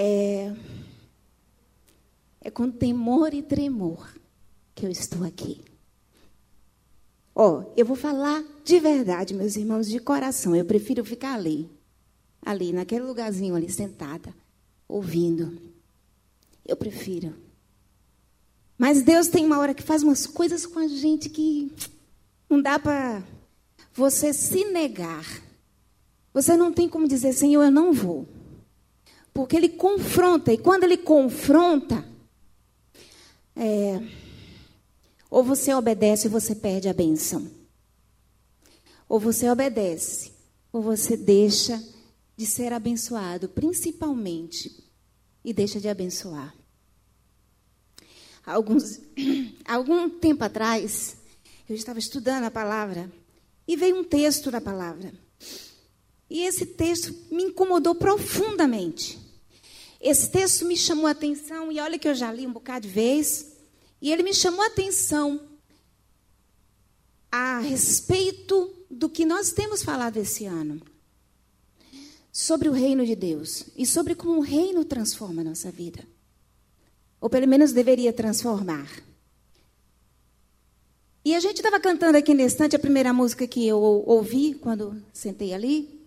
É, é com temor e tremor que eu estou aqui. Ó, oh, eu vou falar de verdade, meus irmãos, de coração. Eu prefiro ficar ali, ali, naquele lugarzinho ali, sentada, ouvindo. Eu prefiro. Mas Deus tem uma hora que faz umas coisas com a gente que não dá para você se negar. Você não tem como dizer, Senhor, eu não vou. Porque Ele confronta, e quando Ele confronta, é, ou você obedece ou você perde a benção. Ou você obedece, ou você deixa de ser abençoado, principalmente, e deixa de abençoar. Alguns, algum tempo atrás, eu estava estudando a palavra e veio um texto da palavra. E esse texto me incomodou profundamente. Esse texto me chamou a atenção, e olha que eu já li um bocado de vez, e ele me chamou a atenção a respeito do que nós temos falado esse ano. Sobre o reino de Deus e sobre como o reino transforma a nossa vida. Ou pelo menos deveria transformar. E a gente estava cantando aqui nesse instante a primeira música que eu ouvi quando sentei ali,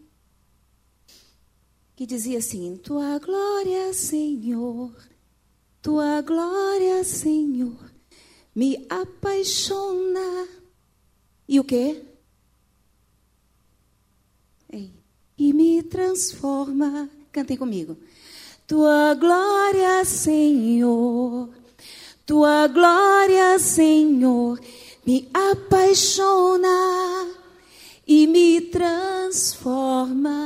que dizia assim: Tua glória, Senhor, tua glória, Senhor, me apaixona. E o quê? E me transforma. Cantem comigo. Tua glória, Senhor, tua glória, Senhor, me apaixona e me transforma.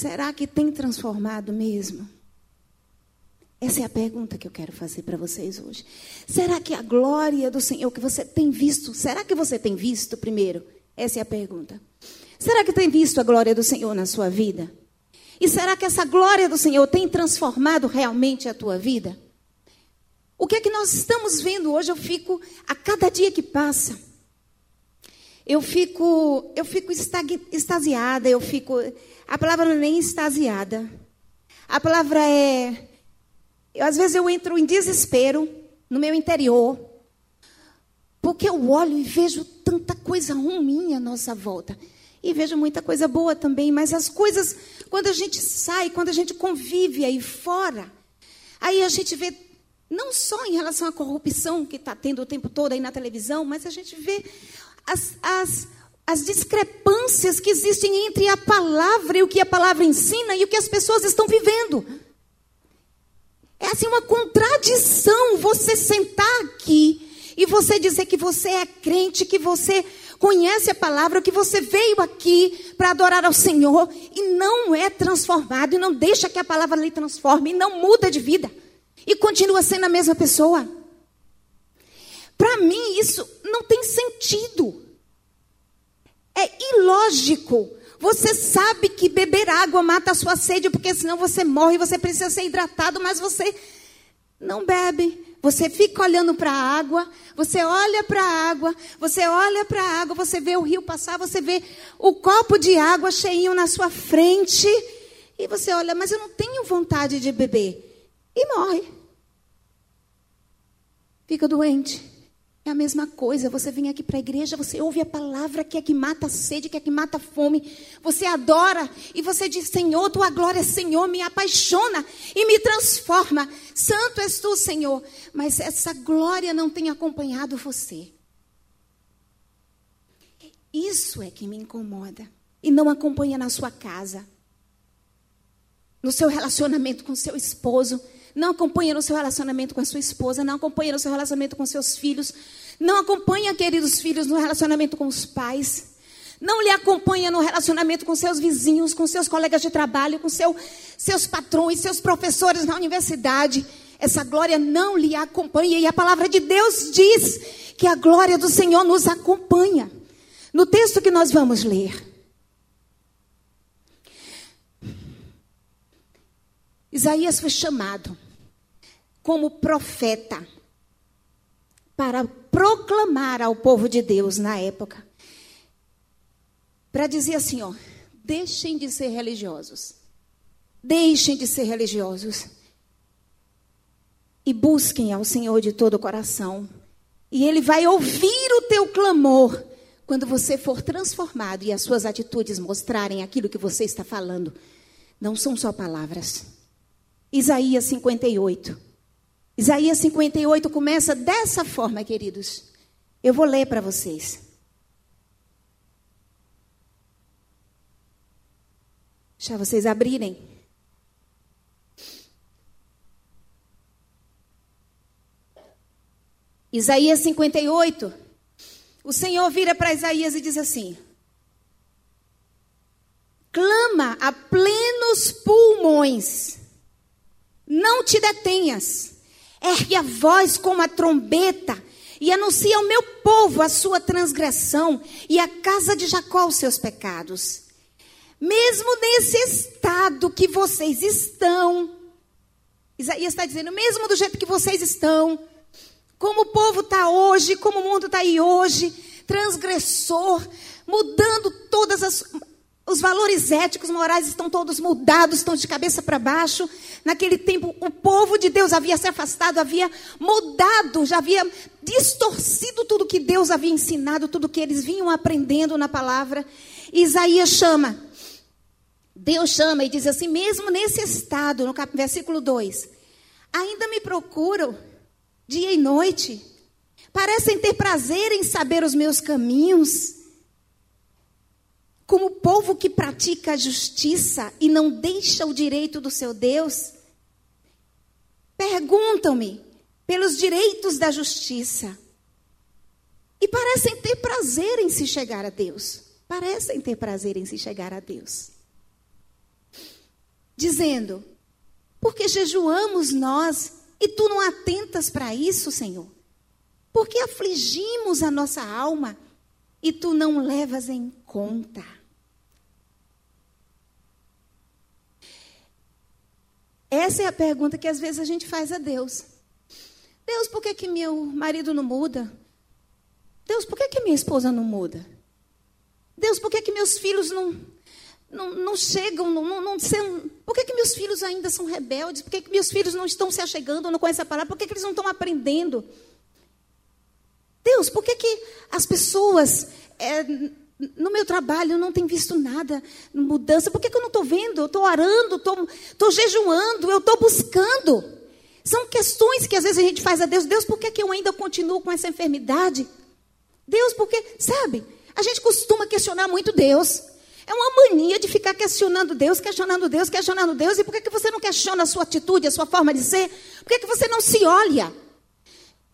Será que tem transformado mesmo? Essa é a pergunta que eu quero fazer para vocês hoje. Será que a glória do Senhor que você tem visto, será que você tem visto primeiro? Essa é a pergunta. Será que tem visto a glória do Senhor na sua vida? E será que essa glória do Senhor tem transformado realmente a tua vida? O que é que nós estamos vendo hoje? Eu fico a cada dia que passa, eu fico, eu fico extasiada, eu fico. A palavra não é nem extasiada. A palavra é. Eu, às vezes eu entro em desespero no meu interior, porque eu olho e vejo tanta coisa ruim à nossa volta. E vejo muita coisa boa também, mas as coisas, quando a gente sai, quando a gente convive aí fora, aí a gente vê, não só em relação à corrupção que está tendo o tempo todo aí na televisão, mas a gente vê as, as, as discrepâncias que existem entre a palavra e o que a palavra ensina e o que as pessoas estão vivendo. É assim uma contradição você sentar aqui e você dizer que você é crente, que você conhece a palavra, que você veio aqui para adorar ao Senhor e não é transformado, e não deixa que a palavra lhe transforme, e não muda de vida, e continua sendo a mesma pessoa. Para mim, isso não tem sentido. É ilógico. Você sabe que beber água mata a sua sede, porque senão você morre, você precisa ser hidratado, mas você não bebe. Você fica olhando para a água, você olha para a água, você olha para a água, você vê o rio passar, você vê o copo de água cheinho na sua frente, e você olha, mas eu não tenho vontade de beber. E morre. Fica doente. É a mesma coisa, você vem aqui para a igreja, você ouve a palavra que é que mata a sede, que é que mata a fome. Você adora e você diz: Senhor, tua glória, Senhor, me apaixona e me transforma. Santo és tu, Senhor. Mas essa glória não tem acompanhado você. Isso é que me incomoda. E não acompanha na sua casa, no seu relacionamento com seu esposo não acompanha no seu relacionamento com a sua esposa, não acompanha no seu relacionamento com seus filhos, não acompanha, queridos filhos, no relacionamento com os pais, não lhe acompanha no relacionamento com seus vizinhos, com seus colegas de trabalho, com seu, seus patrões, seus professores na universidade. Essa glória não lhe acompanha. E a palavra de Deus diz que a glória do Senhor nos acompanha. No texto que nós vamos ler, Isaías foi chamado como profeta para proclamar ao povo de Deus na época, para dizer assim, ó, deixem de ser religiosos. Deixem de ser religiosos. E busquem ao Senhor de todo o coração. E Ele vai ouvir o teu clamor quando você for transformado e as suas atitudes mostrarem aquilo que você está falando. Não são só palavras. Isaías 58. Isaías 58 começa dessa forma, queridos. Eu vou ler para vocês. Deixa vocês abrirem. Isaías 58. O Senhor vira para Isaías e diz assim: Clama a plenos pulmões, não te detenhas, ergue a voz como a trombeta e anuncia ao meu povo a sua transgressão e à casa de Jacó os seus pecados. Mesmo nesse estado que vocês estão, Isaías está dizendo, mesmo do jeito que vocês estão, como o povo está hoje, como o mundo está aí hoje, transgressor, mudando todas as os valores éticos, morais estão todos mudados, estão de cabeça para baixo. Naquele tempo, o povo de Deus havia se afastado, havia mudado, já havia distorcido tudo que Deus havia ensinado, tudo que eles vinham aprendendo na palavra. E Isaías chama. Deus chama e diz assim, mesmo nesse estado, no versículo 2: Ainda me procuram dia e noite, parecem ter prazer em saber os meus caminhos como povo que pratica a justiça e não deixa o direito do seu Deus? Perguntam-me pelos direitos da justiça e parecem ter prazer em se chegar a Deus. Parecem ter prazer em se chegar a Deus. Dizendo: porque jejuamos nós e tu não atentas para isso, Senhor? Porque afligimos a nossa alma e tu não levas em conta? Essa é a pergunta que às vezes a gente faz a Deus. Deus, por que, que meu marido não muda? Deus, por que, que minha esposa não muda? Deus, por que, que meus filhos não, não, não chegam, não, não, não são, por que, que meus filhos ainda são rebeldes? Por que, que meus filhos não estão se achegando, não conhecem a palavra? Por que, que eles não estão aprendendo? Deus, por que, que as pessoas é, no meu trabalho eu não tenho visto nada, mudança. Por que, que eu não estou vendo? Eu estou orando, estou jejuando, eu estou buscando. São questões que às vezes a gente faz a Deus. Deus, por que, que eu ainda continuo com essa enfermidade? Deus, porque, sabe, a gente costuma questionar muito Deus. É uma mania de ficar questionando Deus, questionando Deus, questionando Deus. E por que, que você não questiona a sua atitude, a sua forma de ser? Por que, que você não se olha?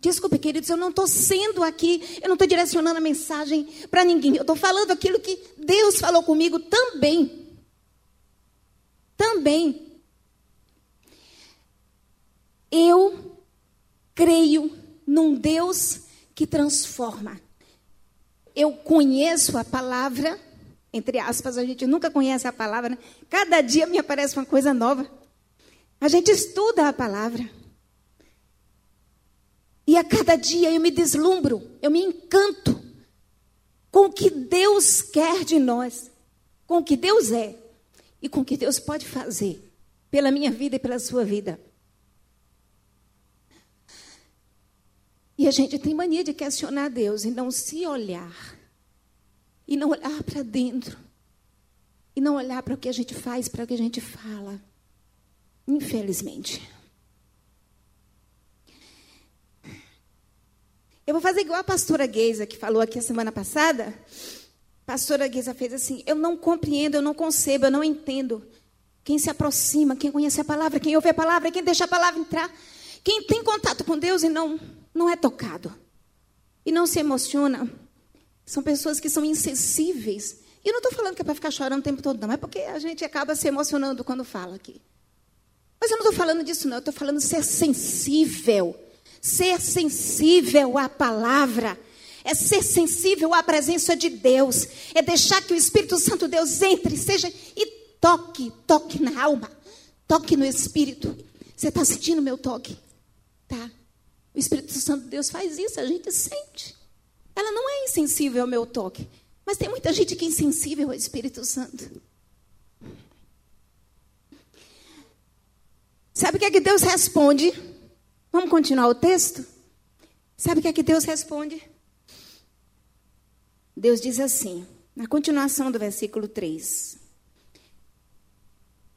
Desculpe, queridos, eu não estou sendo aqui, eu não estou direcionando a mensagem para ninguém. Eu estou falando aquilo que Deus falou comigo também. Também. Eu creio num Deus que transforma. Eu conheço a palavra, entre aspas, a gente nunca conhece a palavra, né? Cada dia me aparece uma coisa nova. A gente estuda a palavra. E a cada dia eu me deslumbro, eu me encanto com o que Deus quer de nós, com o que Deus é e com o que Deus pode fazer pela minha vida e pela sua vida. E a gente tem mania de questionar Deus e não se olhar. E não olhar para dentro. E não olhar para o que a gente faz, para o que a gente fala. Infelizmente. Eu vou fazer igual a pastora Geisa, que falou aqui a semana passada. A pastora Geisa fez assim: Eu não compreendo, eu não concebo, eu não entendo. Quem se aproxima, quem conhece a palavra, quem ouve a palavra, quem deixa a palavra entrar, quem tem contato com Deus e não, não é tocado, e não se emociona, são pessoas que são insensíveis. E eu não estou falando que é para ficar chorando o tempo todo, não, é porque a gente acaba se emocionando quando fala aqui. Mas eu não estou falando disso, não, eu estou falando ser sensível Ser sensível à palavra é ser sensível à presença de Deus, é deixar que o Espírito Santo Deus entre, seja e toque, toque na alma, toque no espírito. Você está sentindo meu toque? Tá? O Espírito Santo Deus faz isso, a gente sente. Ela não é insensível ao meu toque, mas tem muita gente que é insensível ao Espírito Santo. Sabe o que é que Deus responde? Vamos continuar o texto? Sabe o que é que Deus responde? Deus diz assim, na continuação do versículo 3.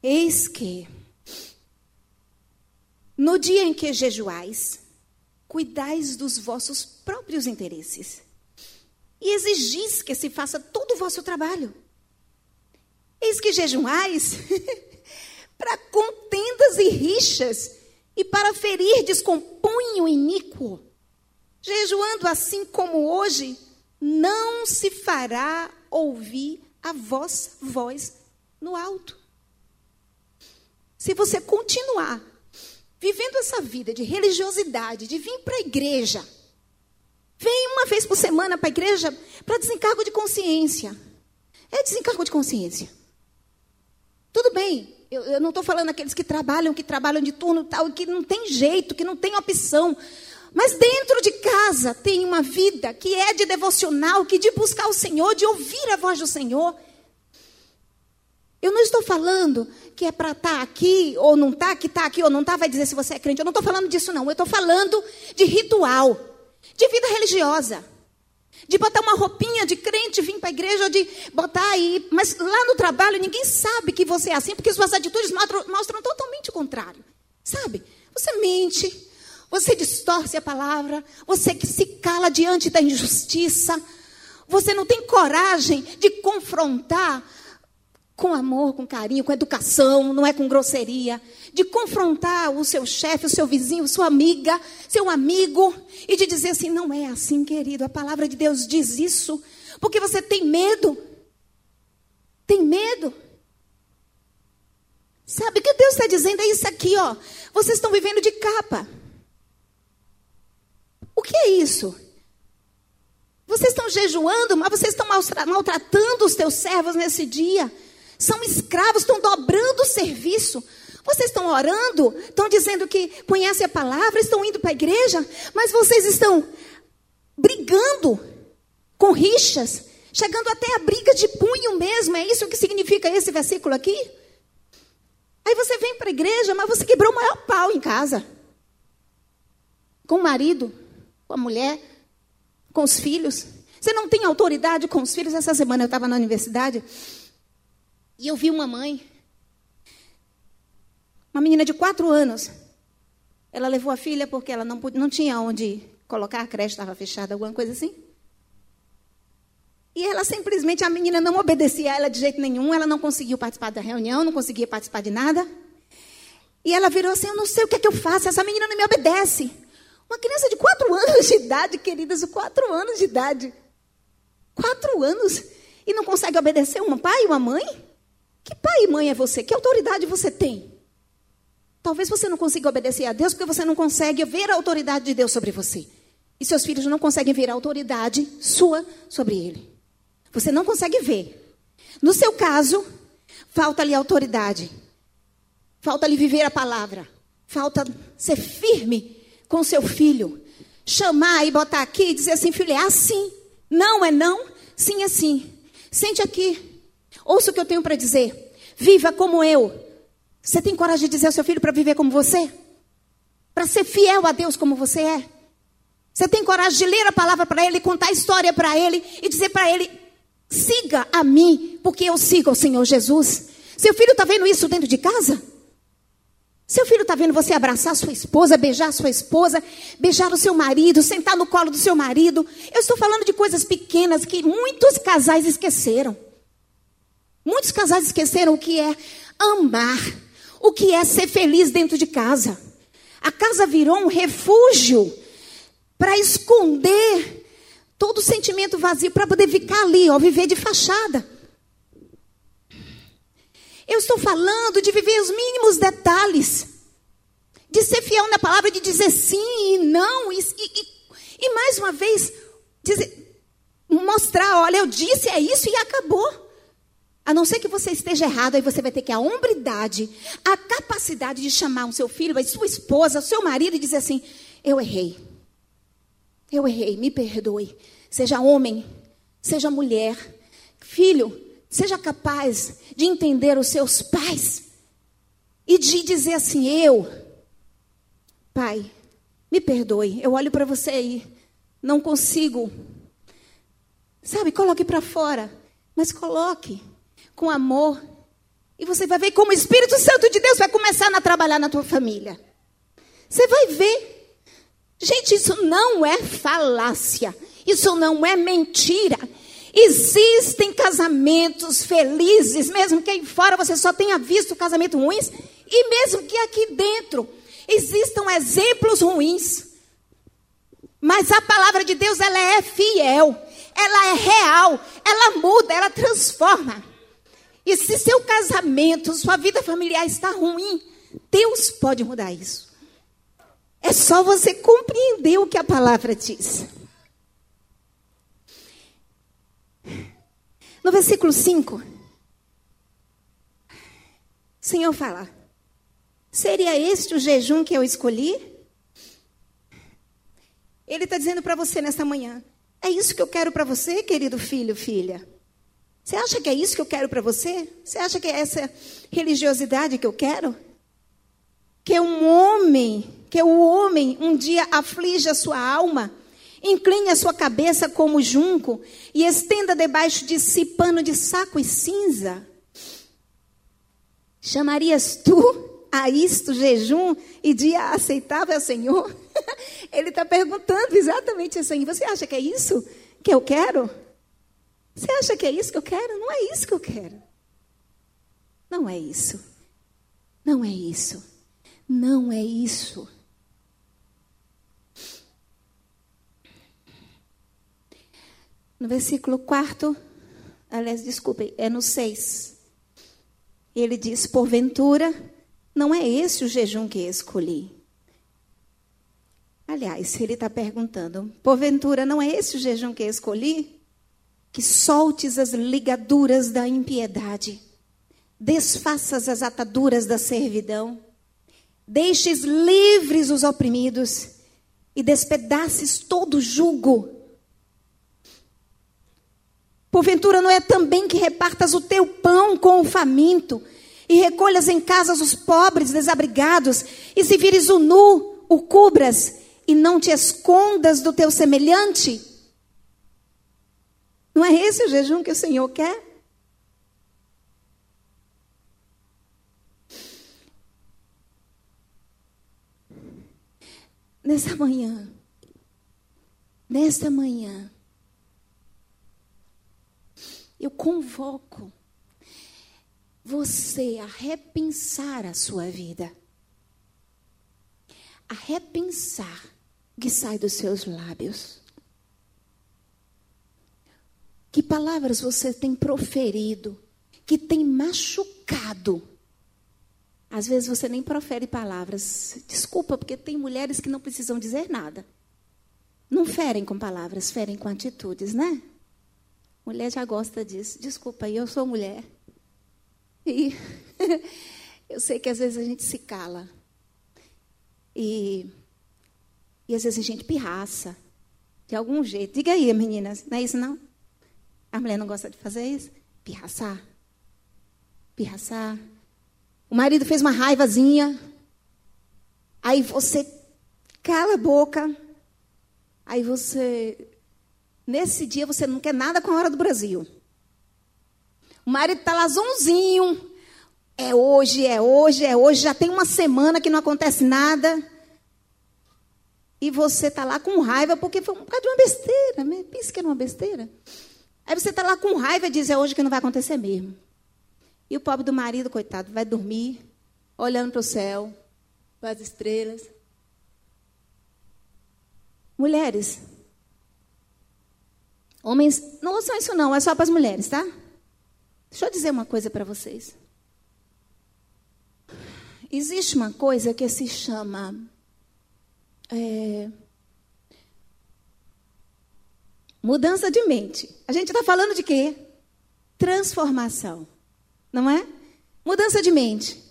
Eis que, no dia em que jejuais, cuidais dos vossos próprios interesses e exigis que se faça todo o vosso trabalho. Eis que jejuais para contendas e rixas e para ferirdes com punho iníquo. Jejuando assim como hoje, não se fará ouvir a vossa voz no alto. Se você continuar vivendo essa vida de religiosidade, de vir para a igreja, vem uma vez por semana para a igreja para desencargo de consciência. É desencargo de consciência. Tudo bem, eu, eu não estou falando aqueles que trabalham, que trabalham de turno tal, que não tem jeito, que não tem opção. Mas dentro de casa tem uma vida que é de devocional, que de buscar o Senhor, de ouvir a voz do Senhor. Eu não estou falando que é para estar tá aqui ou não está, que está aqui ou não está, vai dizer se você é crente. Eu não estou falando disso, não. Eu estou falando de ritual, de vida religiosa. De botar uma roupinha de crente, vir para a igreja, de botar aí. Mas lá no trabalho ninguém sabe que você é assim, porque suas atitudes mostram, mostram totalmente o contrário. Sabe? Você mente, você distorce a palavra, você que se cala diante da injustiça, você não tem coragem de confrontar com amor, com carinho, com educação, não é com grosseria, de confrontar o seu chefe, o seu vizinho, sua amiga, seu amigo, e de dizer assim: não é assim, querido, a palavra de Deus diz isso, porque você tem medo. Tem medo. Sabe o que Deus está dizendo? É isso aqui, ó. Vocês estão vivendo de capa. O que é isso? Vocês estão jejuando, mas vocês estão maltratando os teus servos nesse dia são escravos, estão dobrando o serviço. Vocês estão orando, estão dizendo que conhecem a palavra, estão indo para a igreja, mas vocês estão brigando com rixas, chegando até a briga de punho mesmo. É isso que significa esse versículo aqui? Aí você vem para a igreja, mas você quebrou o maior pau em casa. Com o marido, com a mulher, com os filhos. Você não tem autoridade com os filhos. Essa semana eu estava na universidade e eu vi uma mãe, uma menina de quatro anos. Ela levou a filha porque ela não, não tinha onde colocar, a creche estava fechada, alguma coisa assim. E ela simplesmente, a menina não obedecia a ela de jeito nenhum, ela não conseguiu participar da reunião, não conseguia participar de nada. E ela virou assim: Eu não sei o que é que eu faço, essa menina não me obedece. Uma criança de quatro anos de idade, queridas, quatro anos de idade. Quatro anos. E não consegue obedecer um pai uma mãe? Que pai e mãe é você? Que autoridade você tem? Talvez você não consiga obedecer a Deus porque você não consegue ver a autoridade de Deus sobre você. E seus filhos não conseguem ver a autoridade sua sobre ele. Você não consegue ver. No seu caso, falta-lhe autoridade. Falta-lhe viver a palavra. Falta ser firme com seu filho. Chamar e botar aqui e dizer assim, filho, é assim. Não é não, sim é sim. Sente aqui. Ouça o que eu tenho para dizer. Viva como eu. Você tem coragem de dizer ao seu filho para viver como você? Para ser fiel a Deus como você é? Você tem coragem de ler a palavra para ele, contar a história para ele e dizer para ele: siga a mim, porque eu sigo o Senhor Jesus? Seu filho está vendo isso dentro de casa? Seu filho está vendo você abraçar sua esposa, beijar sua esposa, beijar o seu marido, sentar no colo do seu marido? Eu estou falando de coisas pequenas que muitos casais esqueceram. Muitos casais esqueceram o que é amar, o que é ser feliz dentro de casa. A casa virou um refúgio para esconder todo o sentimento vazio, para poder ficar ali, ó, viver de fachada. Eu estou falando de viver os mínimos detalhes, de ser fiel na palavra, de dizer sim e não, e, e, e mais uma vez, dizer, mostrar: olha, eu disse é isso e acabou. A não ser que você esteja errado, aí você vai ter que a hombridade, a capacidade de chamar o seu filho, a sua esposa, o seu marido e dizer assim: Eu errei. Eu errei, me perdoe. Seja homem, seja mulher. Filho, seja capaz de entender os seus pais e de dizer assim: Eu, Pai, me perdoe, eu olho para você aí, não consigo. Sabe, coloque para fora, mas coloque com amor. E você vai ver como o Espírito Santo de Deus vai começar a trabalhar na tua família. Você vai ver. Gente, isso não é falácia. Isso não é mentira. Existem casamentos felizes, mesmo que aí fora você só tenha visto casamento ruins, e mesmo que aqui dentro existam exemplos ruins. Mas a palavra de Deus, ela é fiel, ela é real, ela muda, ela transforma. E se seu casamento, sua vida familiar está ruim, Deus pode mudar isso. É só você compreender o que a palavra diz. No versículo 5, o Senhor fala: Seria este o jejum que eu escolhi? Ele está dizendo para você nesta manhã: É isso que eu quero para você, querido filho, filha? Você acha que é isso que eu quero para você? Você acha que é essa religiosidade que eu quero? Que um homem, que o homem um dia aflige a sua alma Incline a sua cabeça como junco e estenda debaixo de si pano de saco e cinza. Chamarias tu a isto jejum e dia aceitável ao Senhor? Ele está perguntando exatamente assim. Você acha que é isso que eu quero? Você acha que é isso que eu quero? Não é isso que eu quero. Não é isso. Não é isso. Não é isso. No versículo 4, aliás, desculpe, é no 6. Ele diz: Porventura, não é esse o jejum que escolhi. Aliás, ele está perguntando: Porventura, não é esse o jejum que escolhi? Que soltes as ligaduras da impiedade, desfaças as ataduras da servidão, deixes livres os oprimidos e despedaces todo jugo Porventura não é também que repartas o teu pão com o faminto, e recolhas em casas os pobres desabrigados, e se vires o nu, o cubras, e não te escondas do teu semelhante? Não é esse o jejum que o Senhor quer? Nessa manhã, nesta manhã, eu convoco você a repensar a sua vida. A repensar o que sai dos seus lábios. Que palavras você tem proferido que tem machucado? Às vezes você nem profere palavras. Desculpa, porque tem mulheres que não precisam dizer nada. Não ferem com palavras, ferem com atitudes, né? Mulher já gosta disso. Desculpa eu sou mulher. E eu sei que às vezes a gente se cala. E, e às vezes a gente pirraça. De algum jeito. Diga aí, meninas. Não é isso, não? A mulher não gosta de fazer isso? Pirraçar. Pirraçar. O marido fez uma raivazinha. Aí você cala a boca. Aí você Nesse dia você não quer nada com a hora do Brasil. O marido está lá zonzinho. É hoje, é hoje, é hoje. Já tem uma semana que não acontece nada. E você está lá com raiva porque foi um bocado de uma besteira. Né? Pensa que era uma besteira. Aí você está lá com raiva e diz: é hoje que não vai acontecer mesmo. E o pobre do marido, coitado, vai dormir, olhando para o céu, para as estrelas. Mulheres, Homens, não ouçam isso não, é só para as mulheres, tá? Deixa eu dizer uma coisa para vocês. Existe uma coisa que se chama é, mudança de mente. A gente está falando de quê? Transformação, não é? Mudança de mente.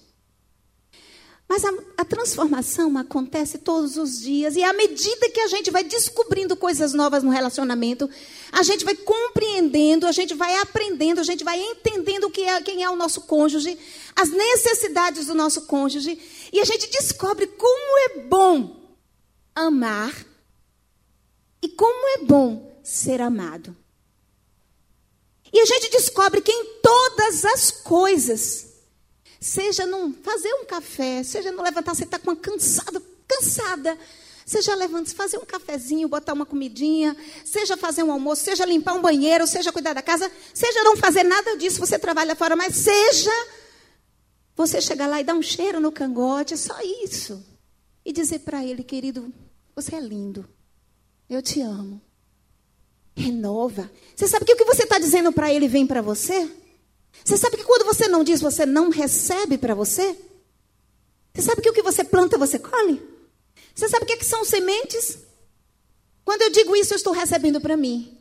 Mas a, a, transformação acontece todos os dias, e à medida que a gente vai descobrindo coisas novas no relacionamento, a gente vai compreendendo, a gente vai aprendendo, a gente vai entendendo que é, quem é o nosso cônjuge, as necessidades do nosso cônjuge e a gente descobre como é bom amar e como é bom ser amado. E a gente descobre que em todas as coisas, seja num fazer um café, seja no levantar, você está com uma cansada, cansada, seja levanta, fazer um cafezinho, botar uma comidinha, seja fazer um almoço, seja limpar um banheiro, seja cuidar da casa, seja não fazer nada disso, você trabalha fora, mas seja você chegar lá e dar um cheiro no cangote, só isso. E dizer para ele, querido, você é lindo. Eu te amo. Renova. Você sabe que o que você está dizendo para ele vem para você? Você sabe que quando você não diz, você não recebe para você? Você sabe que o que você planta, você colhe? Você sabe o que, é que são sementes? Quando eu digo isso, eu estou recebendo para mim.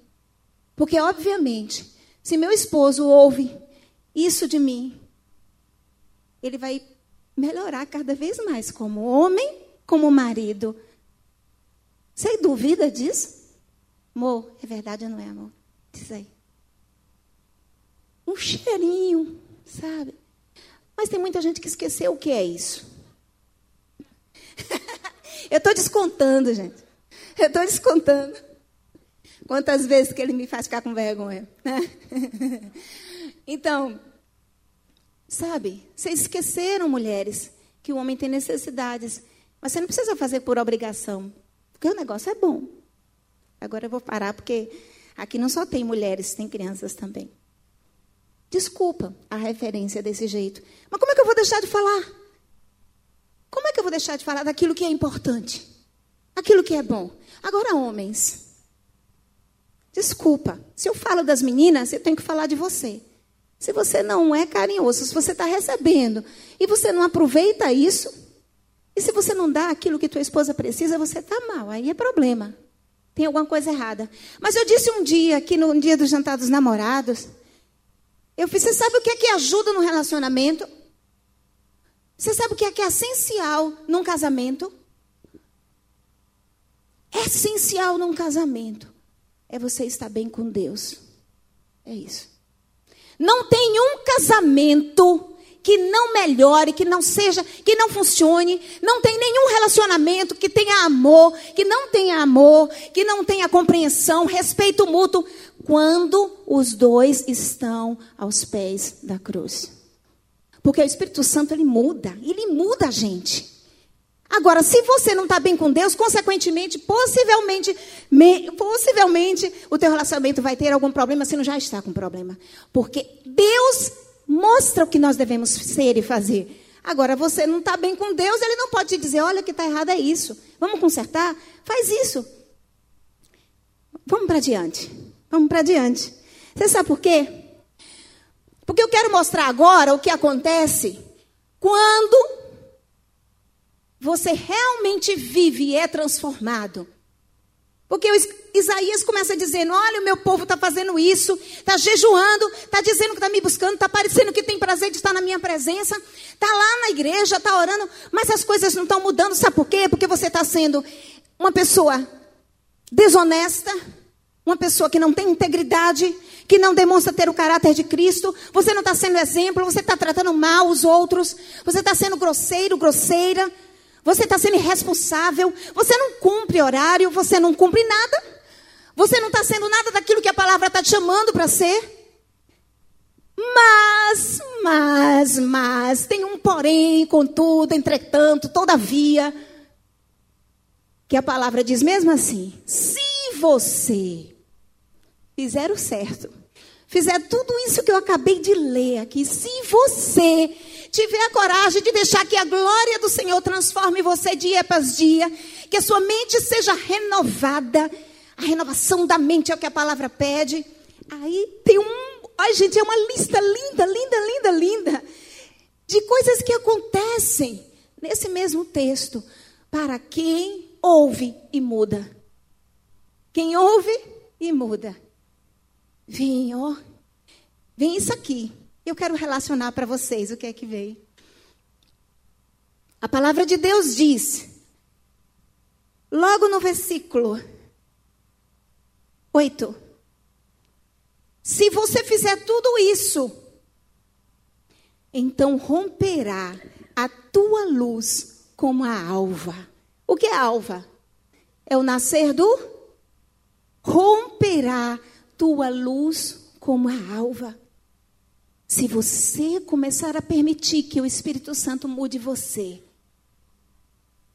Porque, obviamente, se meu esposo ouve isso de mim, ele vai melhorar cada vez mais como homem, como marido. Você duvida disso? Amor, é verdade ou não é, amor? Diz aí. Um cheirinho, sabe? Mas tem muita gente que esqueceu o que é isso. Eu estou descontando, gente. Eu estou descontando. Quantas vezes que ele me faz ficar com vergonha. Né? Então, sabe, vocês esqueceram, mulheres, que o homem tem necessidades. Mas você não precisa fazer por obrigação. Porque o negócio é bom. Agora eu vou parar, porque aqui não só tem mulheres, tem crianças também. Desculpa a referência desse jeito. Mas como é que eu vou deixar de falar? Como é que eu vou deixar de falar daquilo que é importante? Aquilo que é bom? Agora, homens. Desculpa. Se eu falo das meninas, eu tenho que falar de você. Se você não é carinhoso, se você está recebendo e você não aproveita isso, e se você não dá aquilo que tua esposa precisa, você está mal. Aí é problema. Tem alguma coisa errada. Mas eu disse um dia, aqui no dia do jantar dos namorados, eu fiz, você sabe o que é que ajuda no relacionamento? Você sabe o que é que é essencial num casamento? É essencial num casamento é você estar bem com Deus. É isso. Não tem um casamento que não melhore, que não seja, que não funcione. Não tem nenhum relacionamento que tenha amor, que não tenha amor, que não tenha compreensão, respeito mútuo, quando os dois estão aos pés da cruz. Porque o Espírito Santo ele muda, ele muda a gente. Agora, se você não está bem com Deus, consequentemente, possivelmente, me, possivelmente, o teu relacionamento vai ter algum problema, se não já está com problema. Porque Deus mostra o que nós devemos ser e fazer. Agora, você não está bem com Deus, Ele não pode te dizer, olha, que está errado é isso. Vamos consertar? Faz isso. Vamos para diante. Vamos para diante. Você sabe por quê? Porque eu quero mostrar agora o que acontece quando você realmente vive e é transformado. Porque Isaías começa dizendo: Olha, o meu povo está fazendo isso, está jejuando, está dizendo que está me buscando, está parecendo que tem prazer de estar na minha presença, está lá na igreja, está orando, mas as coisas não estão mudando. Sabe por quê? Porque você está sendo uma pessoa desonesta, uma pessoa que não tem integridade, que não demonstra ter o caráter de Cristo, você não está sendo exemplo, você está tratando mal os outros, você está sendo grosseiro, grosseira. Você está sendo irresponsável. Você não cumpre horário. Você não cumpre nada. Você não está sendo nada daquilo que a palavra está te chamando para ser. Mas, mas, mas, tem um porém, contudo, entretanto, todavia, que a palavra diz mesmo assim: se você fizer o certo, fizer tudo isso que eu acabei de ler aqui, se você tiver a coragem de deixar que a glória do Senhor transforme você dia após dia, que a sua mente seja renovada, a renovação da mente é o que a palavra pede. Aí tem um. Ai, gente, é uma lista linda, linda, linda, linda, de coisas que acontecem nesse mesmo texto, para quem ouve e muda. Quem ouve e muda. Vem, ó. Vem isso aqui. Eu quero relacionar para vocês o que é que veio. A palavra de Deus diz, logo no versículo 8: Se você fizer tudo isso, então romperá a tua luz como a alva. O que é alva? É o nascer do romperá tua luz como a alva. Se você começar a permitir que o Espírito Santo mude você,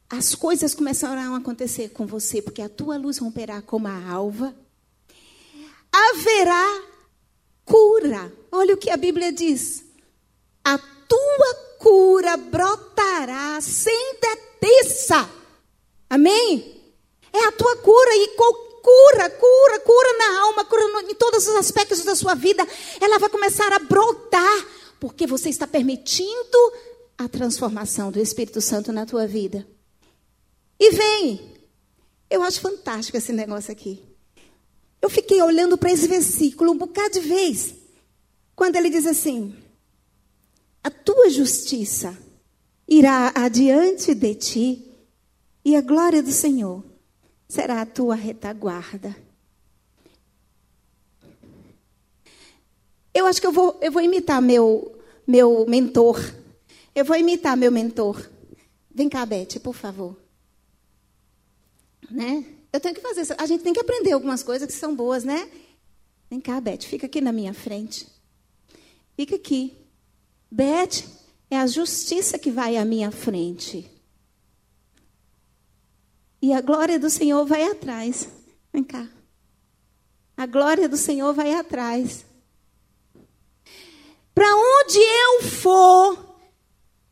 as coisas começarão a acontecer com você, porque a tua luz romperá como a alva. Haverá cura. Olha o que a Bíblia diz. A tua cura brotará sem deteça. Amém? É a tua cura e cura, cura, cura na alma, cura em todos os aspectos da sua vida. Ela vai começar a brotar, porque você está permitindo a transformação do Espírito Santo na tua vida. E vem. Eu acho fantástico esse negócio aqui. Eu fiquei olhando para esse versículo um bocado de vez. Quando ele diz assim: A tua justiça irá adiante de ti, e a glória do Senhor será a tua retaguarda. Eu acho que eu vou, eu vou imitar meu, meu mentor. Eu vou imitar meu mentor. Vem cá, Beth, por favor. Né? Eu tenho que fazer. A gente tem que aprender algumas coisas que são boas, né? Vem cá, Beth, fica aqui na minha frente. Fica aqui. Beth, é a justiça que vai à minha frente. E a glória do Senhor vai atrás. Vem cá. A glória do Senhor vai atrás. Para onde eu for,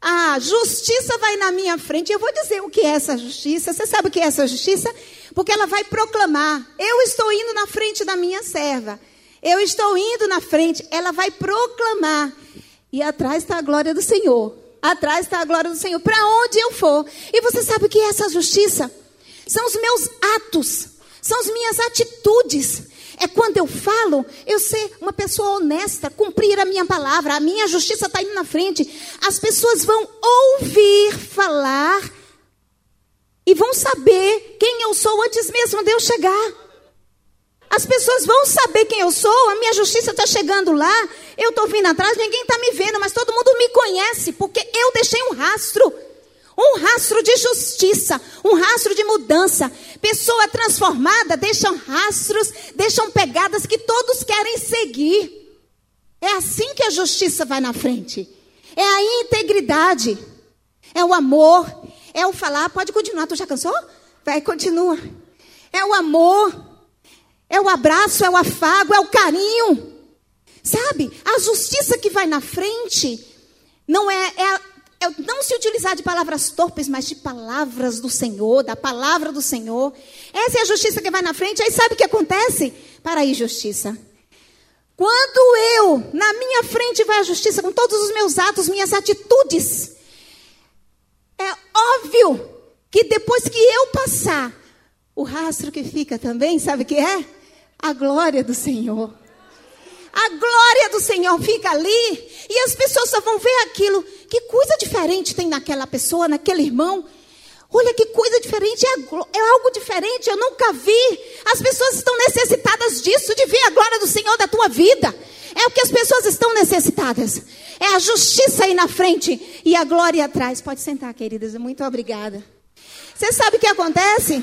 a justiça vai na minha frente. Eu vou dizer o que é essa justiça. Você sabe o que é essa justiça? Porque ela vai proclamar: Eu estou indo na frente da minha serva. Eu estou indo na frente. Ela vai proclamar. E atrás está a glória do Senhor. Atrás está a glória do Senhor. Para onde eu for. E você sabe o que é essa justiça? São os meus atos, são as minhas atitudes. É quando eu falo, eu ser uma pessoa honesta, cumprir a minha palavra, a minha justiça está indo na frente. As pessoas vão ouvir falar e vão saber quem eu sou antes mesmo de eu chegar. As pessoas vão saber quem eu sou, a minha justiça está chegando lá, eu estou vindo atrás, ninguém está me vendo, mas todo mundo me conhece, porque eu deixei um rastro. Um rastro de justiça, um rastro de mudança. Pessoa transformada deixam rastros, deixam pegadas que todos querem seguir. É assim que a justiça vai na frente. É a integridade, é o amor, é o falar. Pode continuar, tu já cansou? Vai, continua. É o amor, é o abraço, é o afago, é o carinho. Sabe? A justiça que vai na frente não é, é é não se utilizar de palavras torpes, mas de palavras do Senhor, da palavra do Senhor. Essa é a justiça que vai na frente. Aí sabe o que acontece? Para aí, justiça. Quando eu, na minha frente vai a justiça, com todos os meus atos, minhas atitudes, é óbvio que depois que eu passar, o rastro que fica também, sabe o que é? A glória do Senhor. A glória do Senhor fica ali e as pessoas só vão ver aquilo. Que coisa diferente tem naquela pessoa, naquele irmão. Olha que coisa diferente, é, é, algo diferente, eu nunca vi. As pessoas estão necessitadas disso, de ver a glória do Senhor da tua vida. É o que as pessoas estão necessitadas. É a justiça aí na frente e a glória atrás. Pode sentar, queridas, muito obrigada. Você sabe o que acontece?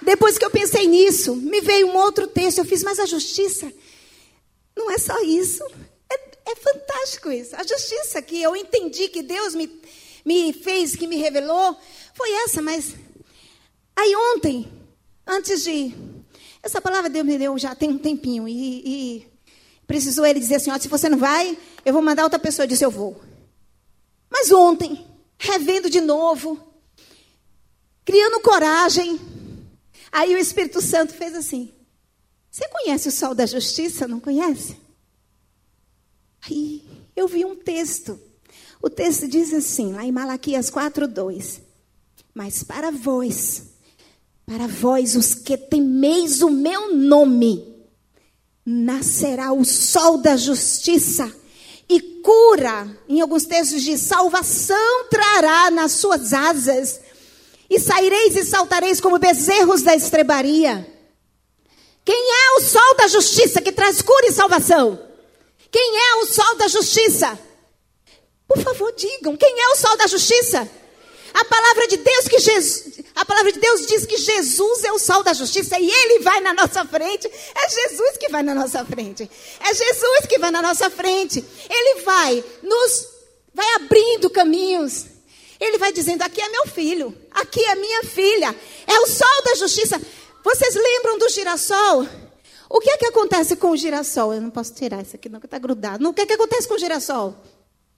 Depois que eu pensei nisso, me veio um outro texto. Eu fiz, mas a justiça não é só isso. É, fantástico isso. A justiça que eu entendi que Deus me, me fez, que me revelou, foi essa. Mas aí ontem, antes de. Essa palavra Deus me deu já tem um tempinho. E, e precisou ele dizer assim: ó, se você não vai, eu vou mandar outra pessoa. Eu disse: eu vou. Mas ontem, revendo de novo, criando coragem Aí o Espírito Santo fez assim: Você conhece o sol da justiça? Não conhece? Aí eu vi um texto. O texto diz assim, lá em Malaquias 4:2. Mas para vós, para vós os que temeis o meu nome, nascerá o sol da justiça e cura, em alguns textos de salvação trará nas suas asas e saireis e saltareis como bezerros da estrebaria. Quem é o sol da justiça que traz cura e salvação? Quem é o sol da justiça? Por favor, digam, quem é o sol da justiça? A palavra de Deus que Jesus, a palavra de Deus diz que Jesus é o sol da justiça e ele vai na nossa frente. É Jesus que vai na nossa frente. É Jesus que vai na nossa frente. Ele vai nos vai abrindo caminhos. Ele vai dizendo: "Aqui é meu filho, aqui é minha filha". É o sol da justiça. Vocês lembram do girassol? O que é que acontece com o girassol? Eu não posso tirar isso aqui, não, que está grudado. O que é que acontece com o girassol?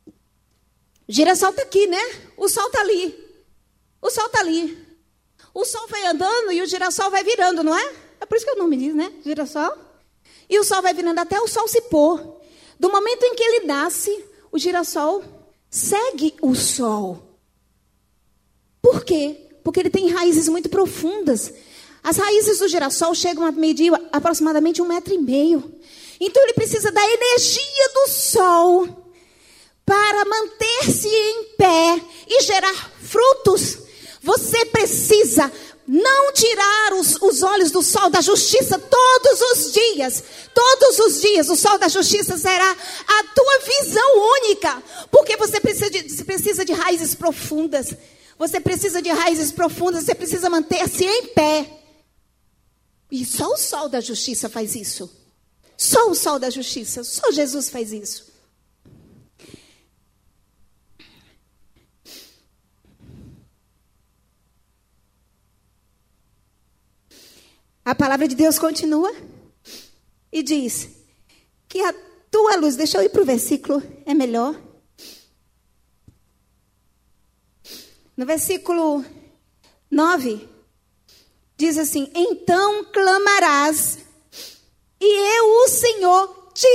O girassol está aqui, né? O sol está ali. O sol está ali. O sol vai andando e o girassol vai virando, não é? É por isso que o nome diz, né? Girassol. E o sol vai virando até o sol se pôr. Do momento em que ele nasce, o girassol segue o sol. Por quê? Porque ele tem raízes muito profundas. As raízes do girassol chegam a medir aproximadamente um metro e meio. Então ele precisa da energia do sol para manter-se em pé e gerar frutos. Você precisa não tirar os, os, olhos do sol da justiça todos os dias. Todos os dias o sol da justiça será a tua visão única. Porque você precisa de, você precisa de raízes profundas. Você precisa de raízes profundas. Você precisa manter-se em pé. E só o sol da justiça faz isso. Só o sol da justiça, só Jesus faz isso. A palavra de Deus continua e diz que a tua luz, deixa eu ir para o versículo, é melhor. No versículo 9, Diz assim: Então clamarás, e eu, o Senhor, te.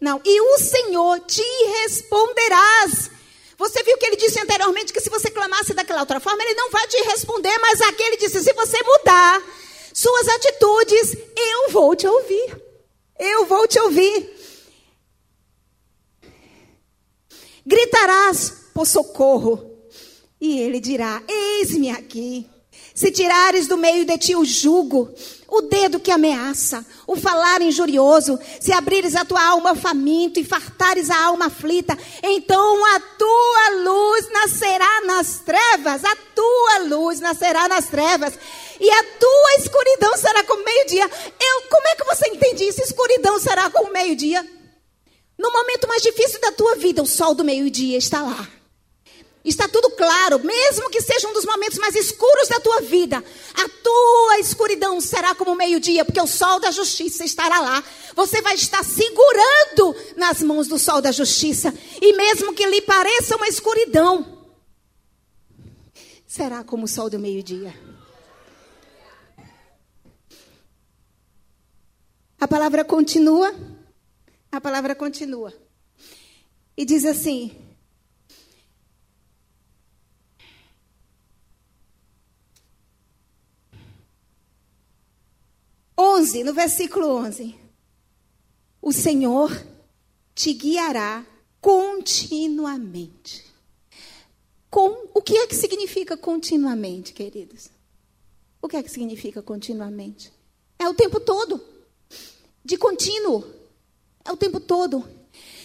Não, e o Senhor te responderás. Você viu que ele disse anteriormente que se você clamasse daquela outra forma, ele não vai te responder, mas aqui ele disse: se você mudar suas atitudes, eu vou te ouvir. Eu vou te ouvir. Gritarás por socorro, e ele dirá: Eis-me aqui. Se tirares do meio de ti o jugo, o dedo que ameaça, o falar injurioso, se abrires a tua alma faminto e fartares a alma aflita, então a tua luz nascerá nas trevas, a tua luz nascerá nas trevas, e a tua escuridão será como meio-dia. Eu, como é que você entende isso? Escuridão será como meio-dia. No momento mais difícil da tua vida, o sol do meio-dia está lá. Está tudo claro, mesmo que seja um dos momentos mais escuros da tua vida, a tua escuridão será como meio-dia, porque o sol da justiça estará lá. Você vai estar segurando nas mãos do sol da justiça, e mesmo que lhe pareça uma escuridão, será como o sol do meio-dia. A palavra continua, a palavra continua, e diz assim: 11, no versículo 11. O Senhor te guiará continuamente. Com, o que é que significa continuamente, queridos? O que é que significa continuamente? É o tempo todo. De contínuo. É o tempo todo.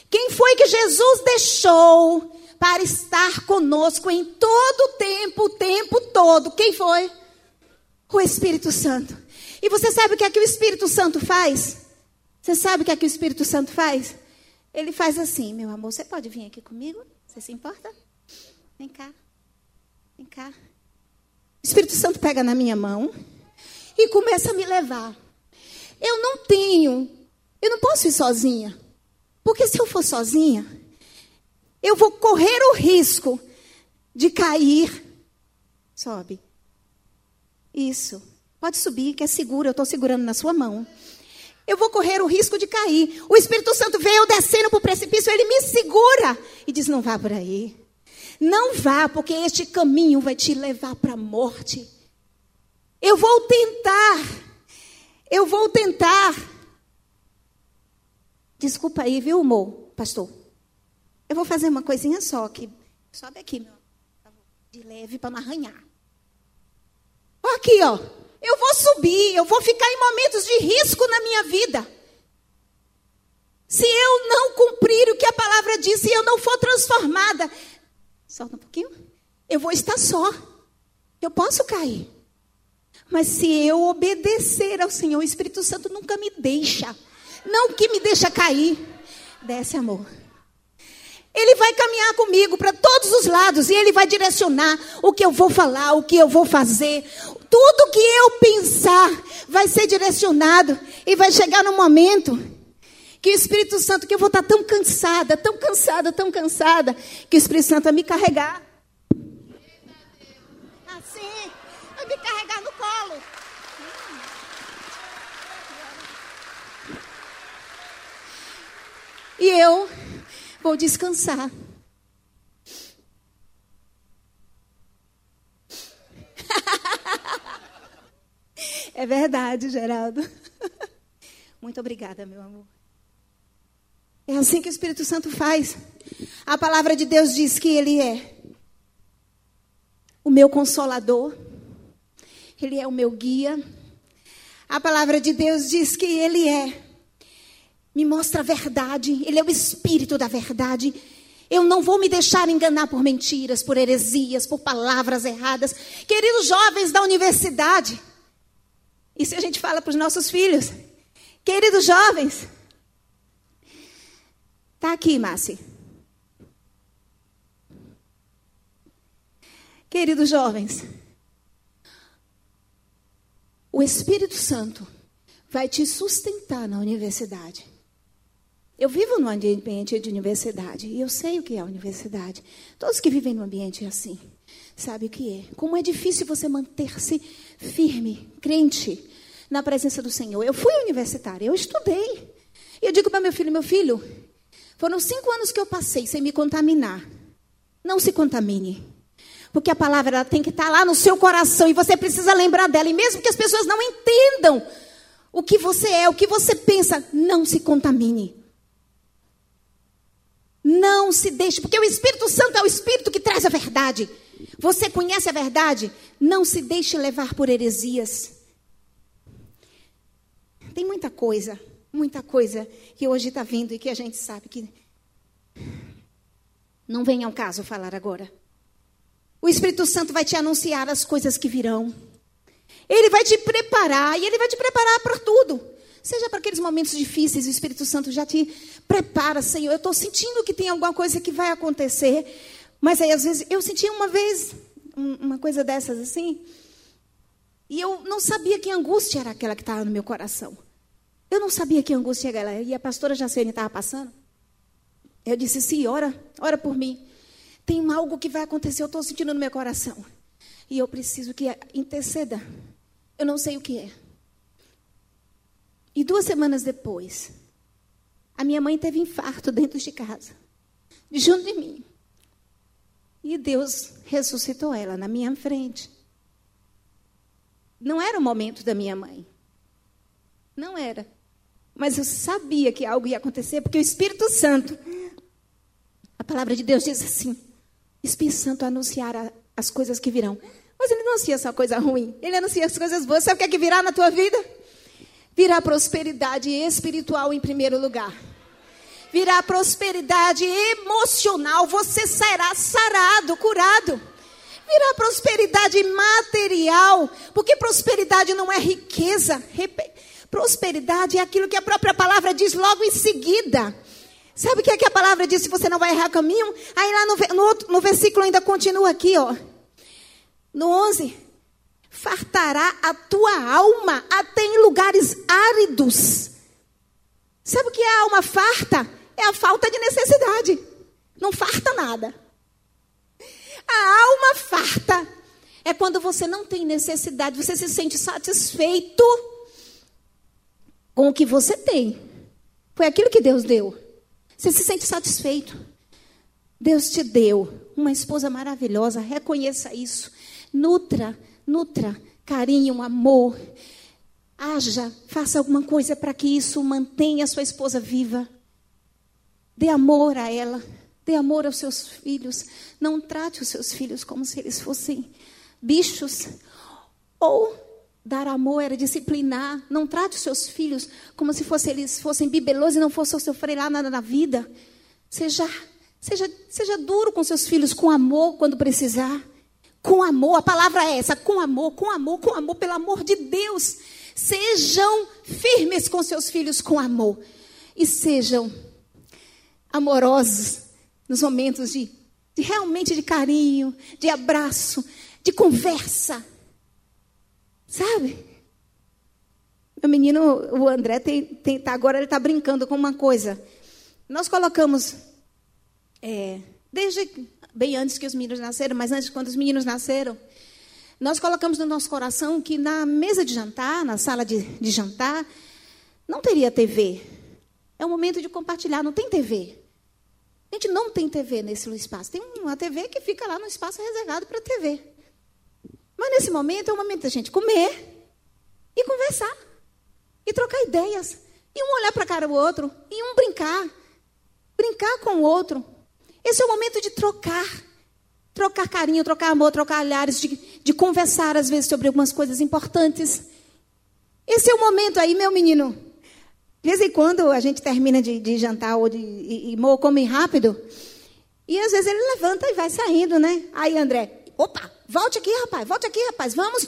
Quem foi que Jesus deixou para estar conosco em todo o tempo, o tempo todo? Quem foi? O Espírito Santo. E você sabe o que é que o Espírito Santo faz? Você sabe o que é que o Espírito Santo faz? Ele faz assim, meu amor, você pode vir aqui comigo? Você se importa? Vem cá. Vem cá. O Espírito Santo pega na minha mão e começa a me levar. Eu não tenho, eu não posso ir sozinha. Porque se eu for sozinha, eu vou correr o risco de cair. Sobe. Isso. Pode subir, que é seguro, eu estou segurando na sua mão. Eu vou correr o risco de cair. O Espírito Santo veio descendo para o precipício, ele me segura e diz: Não vá por aí. Não vá, porque este caminho vai te levar para a morte. Eu vou tentar. Eu vou tentar. Desculpa aí, viu, amor, pastor? Eu vou fazer uma coisinha só que sobe aqui, meu, de leve para não arranhar. Aqui, ó. Eu vou subir, eu vou ficar em momentos de risco na minha vida. Se eu não cumprir o que a palavra diz, se eu não for transformada, solta um pouquinho, eu vou estar só. Eu posso cair. Mas se eu obedecer ao Senhor, o Espírito Santo nunca me deixa. Não que me deixa cair. Desce, amor. Ele vai caminhar comigo para todos os lados e ele vai direcionar o que eu vou falar, o que eu vou fazer. Tudo que eu pensar vai ser direcionado e vai chegar no momento que o Espírito Santo, que eu vou estar tão cansada, tão cansada, tão cansada, que o Espírito Santo vai me carregar. Assim, vai me carregar no colo. E eu vou descansar. É verdade, Geraldo. Muito obrigada, meu amor. É assim que o Espírito Santo faz. A palavra de Deus diz que Ele é o meu consolador, Ele é o meu guia. A palavra de Deus diz que Ele é, me mostra a verdade, Ele é o Espírito da verdade. Eu não vou me deixar enganar por mentiras, por heresias, por palavras erradas. Queridos jovens da universidade, isso a gente fala para os nossos filhos. Queridos jovens, está aqui, Márcia. Queridos jovens, o Espírito Santo vai te sustentar na universidade. Eu vivo num ambiente de universidade e eu sei o que é a universidade. Todos que vivem no ambiente assim. Sabe o que é? Como é difícil você manter-se firme, crente, na presença do Senhor. Eu fui universitária, eu estudei. E eu digo para meu filho: meu filho, foram cinco anos que eu passei sem me contaminar. Não se contamine. Porque a palavra ela tem que estar lá no seu coração e você precisa lembrar dela. E mesmo que as pessoas não entendam o que você é, o que você pensa, não se contamine. Não se deixe, porque o Espírito Santo é o Espírito que traz a verdade. Você conhece a verdade? Não se deixe levar por heresias. Tem muita coisa, muita coisa que hoje está vindo e que a gente sabe que não vem ao caso falar agora. O Espírito Santo vai te anunciar as coisas que virão. Ele vai te preparar e ele vai te preparar para tudo. Seja para aqueles momentos difíceis, o Espírito Santo já te prepara, Senhor. Eu estou sentindo que tem alguma coisa que vai acontecer. Mas aí, às vezes, eu senti uma vez uma coisa dessas assim. E eu não sabia que angústia era aquela que estava no meu coração. Eu não sabia que angústia era aquela. E a pastora Jacene estava passando. Eu disse, sim, ora, ora por mim. Tem algo que vai acontecer, eu estou sentindo no meu coração. E eu preciso que interceda. Eu não sei o que é. E duas semanas depois, a minha mãe teve infarto dentro de casa, junto de mim. E Deus ressuscitou ela na minha frente. Não era o momento da minha mãe. Não era. Mas eu sabia que algo ia acontecer, porque o Espírito Santo, a palavra de Deus diz assim: Espírito Santo anunciará as coisas que virão. Mas ele não anuncia só coisa ruim, ele anuncia as coisas boas. Sabe o que é que virá na tua vida? Virá prosperidade espiritual em primeiro lugar. Virá prosperidade emocional. Você será sarado, curado. Virá prosperidade material. Porque prosperidade não é riqueza. Prosperidade é aquilo que a própria palavra diz logo em seguida. Sabe o que é que a palavra diz? Se você não vai errar caminho. Aí lá no, no, no versículo ainda continua aqui, ó. No 11 fartará a tua alma até em lugares áridos. Sabe o que é a alma farta? É a falta de necessidade. Não farta nada. A alma farta é quando você não tem necessidade, você se sente satisfeito com o que você tem. Foi aquilo que Deus deu. Você se sente satisfeito. Deus te deu uma esposa maravilhosa, reconheça isso. Nutra nutra carinho, amor. Haja, faça alguma coisa para que isso mantenha a sua esposa viva. Dê amor a ela, dê amor aos seus filhos. Não trate os seus filhos como se eles fossem bichos. Ou Dar amor era disciplinar. Não trate os seus filhos como se fosse, eles fossem bibelôs e não fossem sofrer lá nada na vida. Seja, seja, seja duro com seus filhos, com amor quando precisar. Com amor, a palavra é essa, com amor, com amor, com amor, pelo amor de Deus. Sejam firmes com seus filhos com amor. E sejam amorosos nos momentos de, de realmente de carinho, de abraço, de conversa. Sabe? Meu menino, o André, tem, tem, tá, agora ele está brincando com uma coisa. Nós colocamos, é, desde bem antes que os meninos nasceram, mas antes, quando os meninos nasceram, nós colocamos no nosso coração que na mesa de jantar, na sala de, de jantar, não teria TV. É um momento de compartilhar, não tem TV. A gente não tem TV nesse espaço. Tem uma TV que fica lá no espaço reservado para TV. Mas nesse momento é o momento da gente comer e conversar. E trocar ideias. E um olhar para cara do outro. E um brincar. Brincar com o outro. Esse é o momento de trocar. Trocar carinho, trocar amor, trocar olhares, de, de conversar às vezes sobre algumas coisas importantes. Esse é o momento aí, meu menino. De vez em quando a gente termina de, de jantar ou de, e, e Mo come rápido. E às vezes ele levanta e vai saindo, né? Aí, André, opa, volte aqui, rapaz, volte aqui, rapaz, vamos.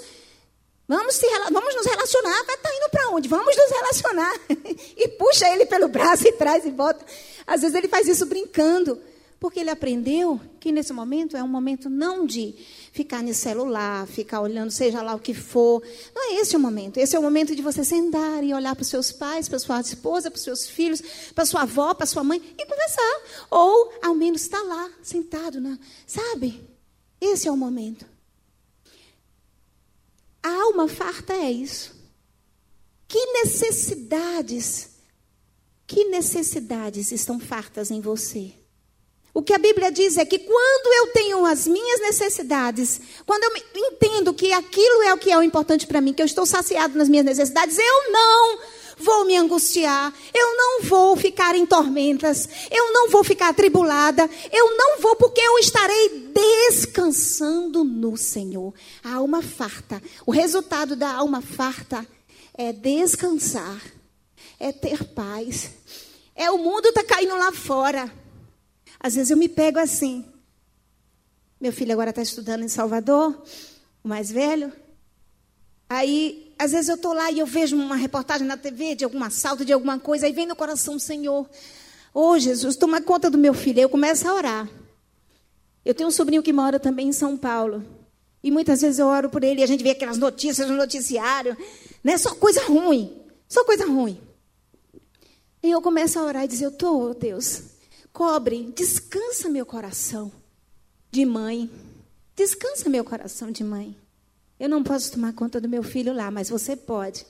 Vamos, se, vamos nos relacionar. Vai tá indo para onde? Vamos nos relacionar. e puxa ele pelo braço e traz e volta. Às vezes ele faz isso brincando. Porque ele aprendeu que nesse momento é um momento não de ficar no celular, ficar olhando, seja lá o que for. Não é esse o momento. Esse é o momento de você sentar e olhar para os seus pais, para sua esposa, para os seus filhos, para sua avó, para sua mãe e conversar. Ou, ao menos, estar lá, sentado, na, sabe? Esse é o momento. A alma farta é isso. Que necessidades, que necessidades estão fartas em você? O que a Bíblia diz é que quando eu tenho as minhas necessidades, quando eu entendo que aquilo é o que é o importante para mim, que eu estou saciado nas minhas necessidades, eu não vou me angustiar, eu não vou ficar em tormentas, eu não vou ficar atribulada, eu não vou porque eu estarei descansando no Senhor. A alma farta, o resultado da alma farta é descansar, é ter paz. É o mundo está caindo lá fora. Às vezes eu me pego assim. Meu filho agora está estudando em Salvador, o mais velho. Aí, às vezes eu estou lá e eu vejo uma reportagem na TV de algum assalto, de alguma coisa, aí vem no coração, Senhor, ô oh, Jesus, toma conta do meu filho. Aí eu começo a orar. Eu tenho um sobrinho que mora também em São Paulo. E muitas vezes eu oro por ele e a gente vê aquelas notícias no noticiário, né? Só coisa ruim, só coisa ruim. E eu começo a orar e dizer, eu estou, oh Deus, cobre, descansa meu coração de mãe. Descansa meu coração de mãe. Eu não posso tomar conta do meu filho lá, mas você pode.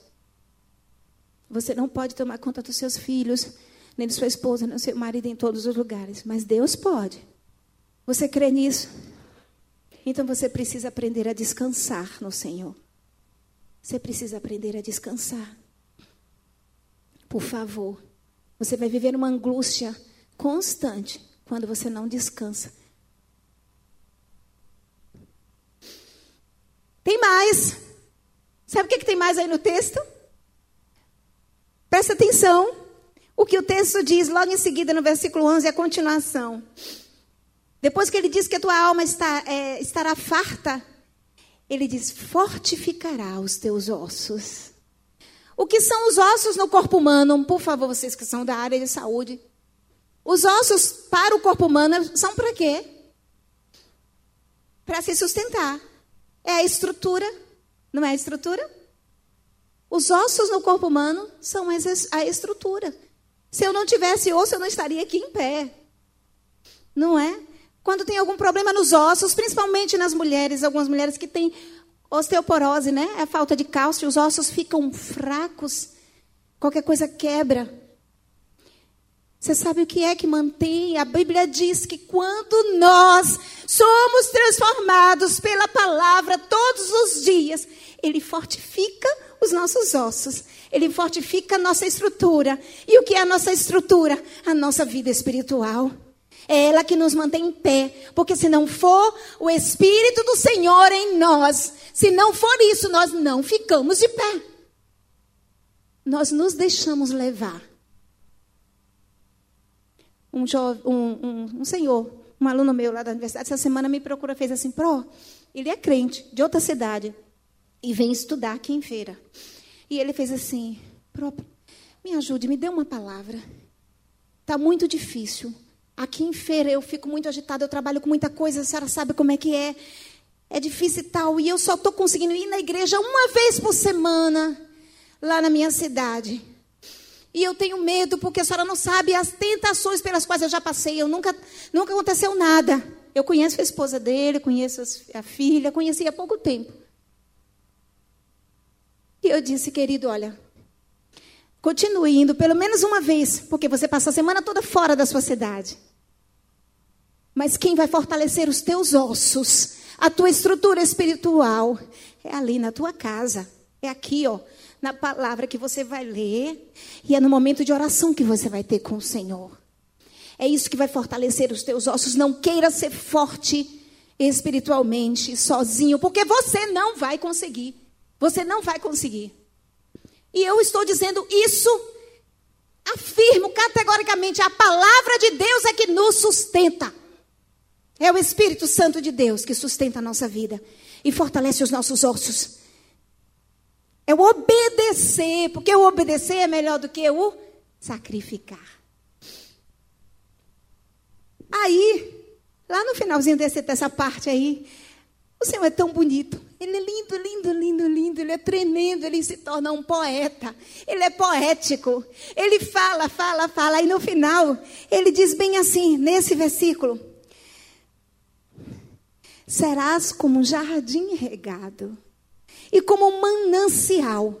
Você não pode tomar conta dos seus filhos, nem de sua esposa, nem do seu marido em todos os lugares, mas Deus pode. Você crê nisso? Então você precisa aprender a descansar no Senhor. Você precisa aprender a descansar. Por favor. Você vai viver uma angústia constante quando você não descansa. Tem mais. Sabe o que, que tem mais aí no texto? Presta atenção. O que o texto diz logo em seguida, no versículo 11, é a continuação. Depois que ele diz que a tua alma está, é, estará farta, ele diz: fortificará os teus ossos. O que são os ossos no corpo humano? Por favor, vocês que são da área de saúde, os ossos para o corpo humano são para quê? Para se sustentar. É a estrutura, não é a estrutura? Os ossos no corpo humano são a estrutura. Se eu não tivesse osso, eu não estaria aqui em pé. Não é? Quando tem algum problema nos ossos, principalmente nas mulheres, algumas mulheres que têm osteoporose, né? É falta de cálcio, os ossos ficam fracos. Qualquer coisa quebra. Você sabe o que é que mantém? A Bíblia diz que quando nós somos transformados pela palavra todos os dias, Ele fortifica os nossos ossos, Ele fortifica a nossa estrutura. E o que é a nossa estrutura? A nossa vida espiritual. É ela que nos mantém em pé. Porque se não for o Espírito do Senhor em nós, se não for isso, nós não ficamos de pé. Nós nos deixamos levar. Um, um, um, um senhor, um aluno meu lá da universidade, essa semana me procura, fez assim, Pro, ele é crente, de outra cidade, e vem estudar aqui em feira. E ele fez assim, Pro, me ajude, me dê uma palavra. Está muito difícil. Aqui em feira eu fico muito agitada, eu trabalho com muita coisa, a senhora sabe como é que é. É difícil e tal. E eu só estou conseguindo ir na igreja uma vez por semana, lá na minha cidade. E eu tenho medo, porque a senhora não sabe as tentações pelas quais eu já passei. Eu nunca, nunca aconteceu nada. Eu conheço a esposa dele, conheço a filha, conheci há pouco tempo. E eu disse, querido, olha, continue indo pelo menos uma vez, porque você passa a semana toda fora da sua cidade. Mas quem vai fortalecer os teus ossos, a tua estrutura espiritual, é ali na tua casa. É aqui, ó, na palavra que você vai ler e é no momento de oração que você vai ter com o Senhor. É isso que vai fortalecer os teus ossos. Não queira ser forte espiritualmente sozinho, porque você não vai conseguir. Você não vai conseguir. E eu estou dizendo isso, afirmo categoricamente: a palavra de Deus é que nos sustenta. É o Espírito Santo de Deus que sustenta a nossa vida e fortalece os nossos ossos. É o obedecer, porque o obedecer é melhor do que o sacrificar. Aí, lá no finalzinho desse, dessa parte aí, o Senhor é tão bonito. Ele é lindo, lindo, lindo, lindo. Ele é tremendo. Ele se torna um poeta. Ele é poético. Ele fala, fala, fala. E no final, ele diz bem assim, nesse versículo: serás como um jardim regado e como um manancial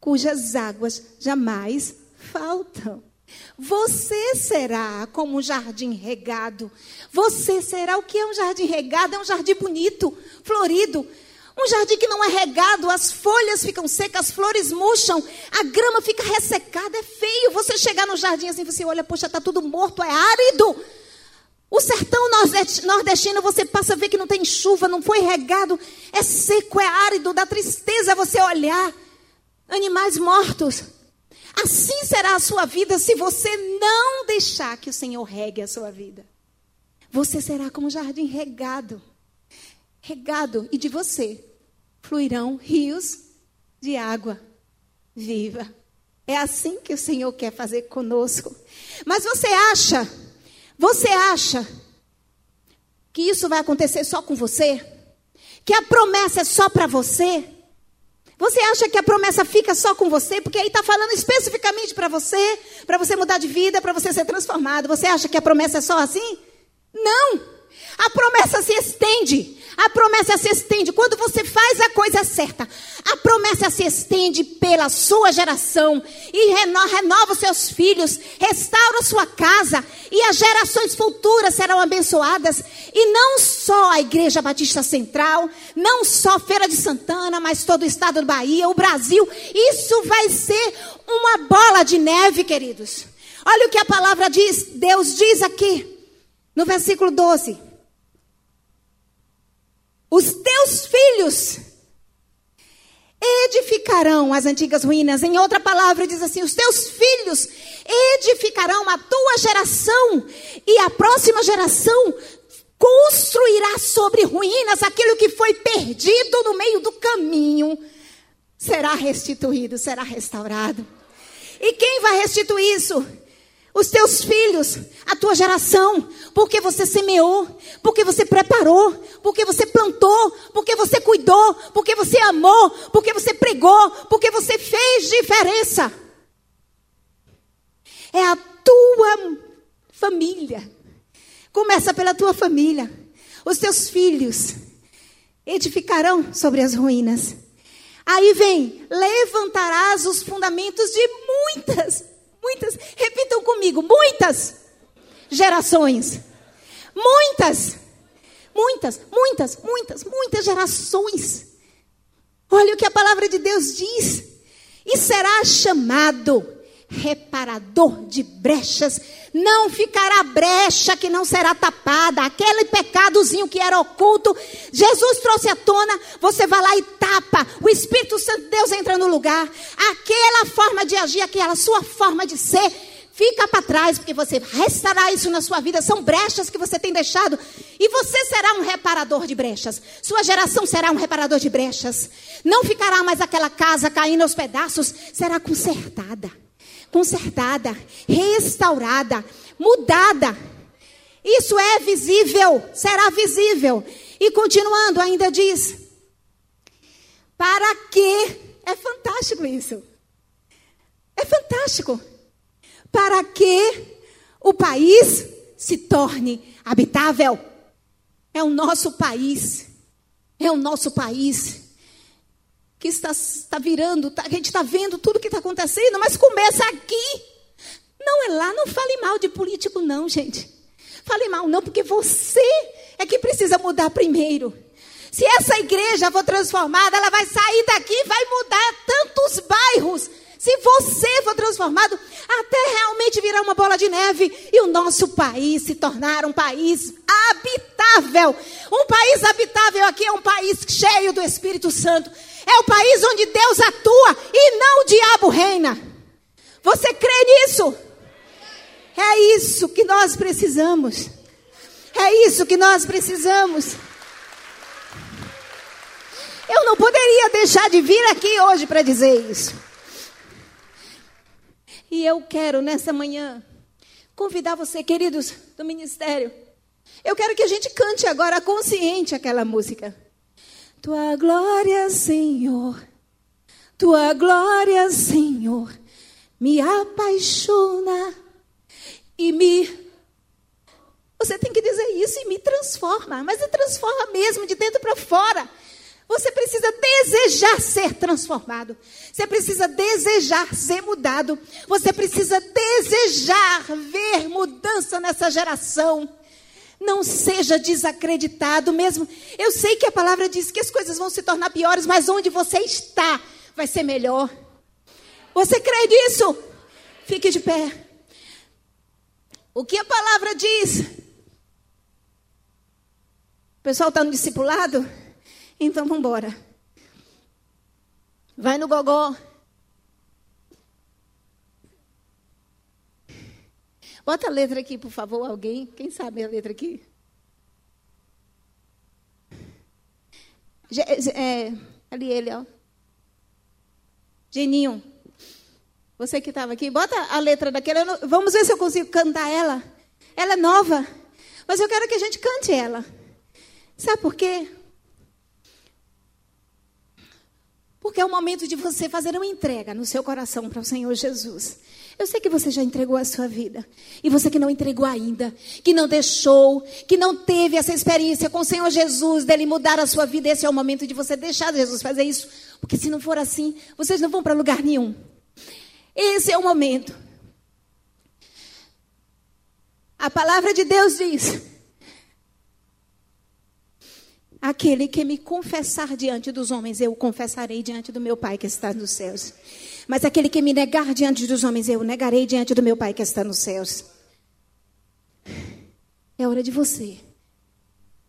cujas águas jamais faltam. Você será como um jardim regado. Você será o que é um jardim regado? É um jardim bonito, florido. Um jardim que não é regado, as folhas ficam secas, as flores murcham, a grama fica ressecada, é feio. Você chegar no jardim assim, você olha, poxa, está tudo morto, é árido. O sertão nordestino, você passa a ver que não tem chuva, não foi regado, é seco, é árido, dá tristeza você olhar. Animais mortos. Assim será a sua vida se você não deixar que o Senhor regue a sua vida. Você será como um jardim regado. Regado, e de você fluirão rios de água viva. É assim que o Senhor quer fazer conosco. Mas você acha você acha que isso vai acontecer só com você? Que a promessa é só para você? Você acha que a promessa fica só com você? Porque aí está falando especificamente para você, para você mudar de vida, para você ser transformado. Você acha que a promessa é só assim? Não! A promessa se estende. A promessa se estende quando você faz a coisa certa. A promessa se estende pela sua geração e renova os seus filhos, restaura sua casa e as gerações futuras serão abençoadas. E não só a Igreja Batista Central, não só Feira de Santana, mas todo o estado do Bahia, o Brasil. Isso vai ser uma bola de neve, queridos. Olha o que a palavra diz, Deus diz aqui, no versículo 12. Os teus filhos edificarão as antigas ruínas. Em outra palavra, diz assim: os teus filhos edificarão a tua geração, e a próxima geração construirá sobre ruínas aquilo que foi perdido no meio do caminho. Será restituído, será restaurado. E quem vai restituir isso? Os teus filhos, a tua geração, porque você semeou, porque você preparou, porque você plantou, porque você cuidou, porque você amou, porque você pregou, porque você fez diferença. É a tua família. Começa pela tua família. Os teus filhos edificarão sobre as ruínas. Aí vem: levantarás os fundamentos de muitas Muitas, repitam comigo, muitas gerações. Muitas, muitas, muitas, muitas, muitas gerações. Olha o que a palavra de Deus diz. E será chamado reparador de brechas. Não ficará brecha que não será tapada. Aquele pecadozinho que era oculto, Jesus trouxe à tona. Você vai lá e tapa. O Espírito Santo de Deus entra no lugar. Aquela forma de agir, aquela sua forma de ser, fica para trás, porque você restará isso na sua vida. São brechas que você tem deixado. E você será um reparador de brechas. Sua geração será um reparador de brechas. Não ficará mais aquela casa caindo aos pedaços. Será consertada consertada, restaurada, mudada. Isso é visível, será visível. E continuando, ainda diz: para que? É fantástico isso. É fantástico. Para que o país se torne habitável. É o nosso país. É o nosso país que está, está virando, tá, a gente está vendo tudo que está acontecendo, mas começa aqui. Não é lá, não fale mal de político, não, gente. Fale mal, não, porque você é que precisa mudar primeiro. Se essa igreja for transformada, ela vai sair daqui vai mudar tantos bairros. Se você for transformado, até realmente virar uma bola de neve e o nosso país se tornar um país habitável. Um país habitável aqui é um país cheio do Espírito Santo. É o país onde Deus atua e não o diabo reina. Você crê nisso? É isso que nós precisamos. É isso que nós precisamos. Eu não poderia deixar de vir aqui hoje para dizer isso. E eu quero nessa manhã convidar você, queridos do ministério. Eu quero que a gente cante agora consciente aquela música. Tua glória, Senhor, tua glória, Senhor, me apaixona e me. Você tem que dizer isso e me transforma, mas me transforma mesmo, de dentro para fora. Você precisa desejar ser transformado. Você precisa desejar ser mudado. Você precisa desejar ver mudança nessa geração. Não seja desacreditado mesmo. Eu sei que a palavra diz que as coisas vão se tornar piores, mas onde você está vai ser melhor. Você crê nisso? Fique de pé. O que a palavra diz? O pessoal está no discipulado? Então vamos embora. Vai no gogó. Bota a letra aqui, por favor, alguém. Quem sabe a letra aqui? É, ali ele, ó. Geninho. Você que estava aqui, bota a letra daquela. Vamos ver se eu consigo cantar ela. Ela é nova. Mas eu quero que a gente cante ela. Sabe por quê? Porque é o momento de você fazer uma entrega no seu coração para o Senhor Jesus. Eu sei que você já entregou a sua vida. E você que não entregou ainda, que não deixou, que não teve essa experiência com o Senhor Jesus, dele mudar a sua vida, esse é o momento de você deixar Jesus fazer isso. Porque se não for assim, vocês não vão para lugar nenhum. Esse é o momento. A palavra de Deus diz: Aquele que me confessar diante dos homens, eu confessarei diante do meu Pai que está nos céus. Mas aquele que me negar diante dos homens, eu negarei diante do meu Pai que está nos céus. É hora de você.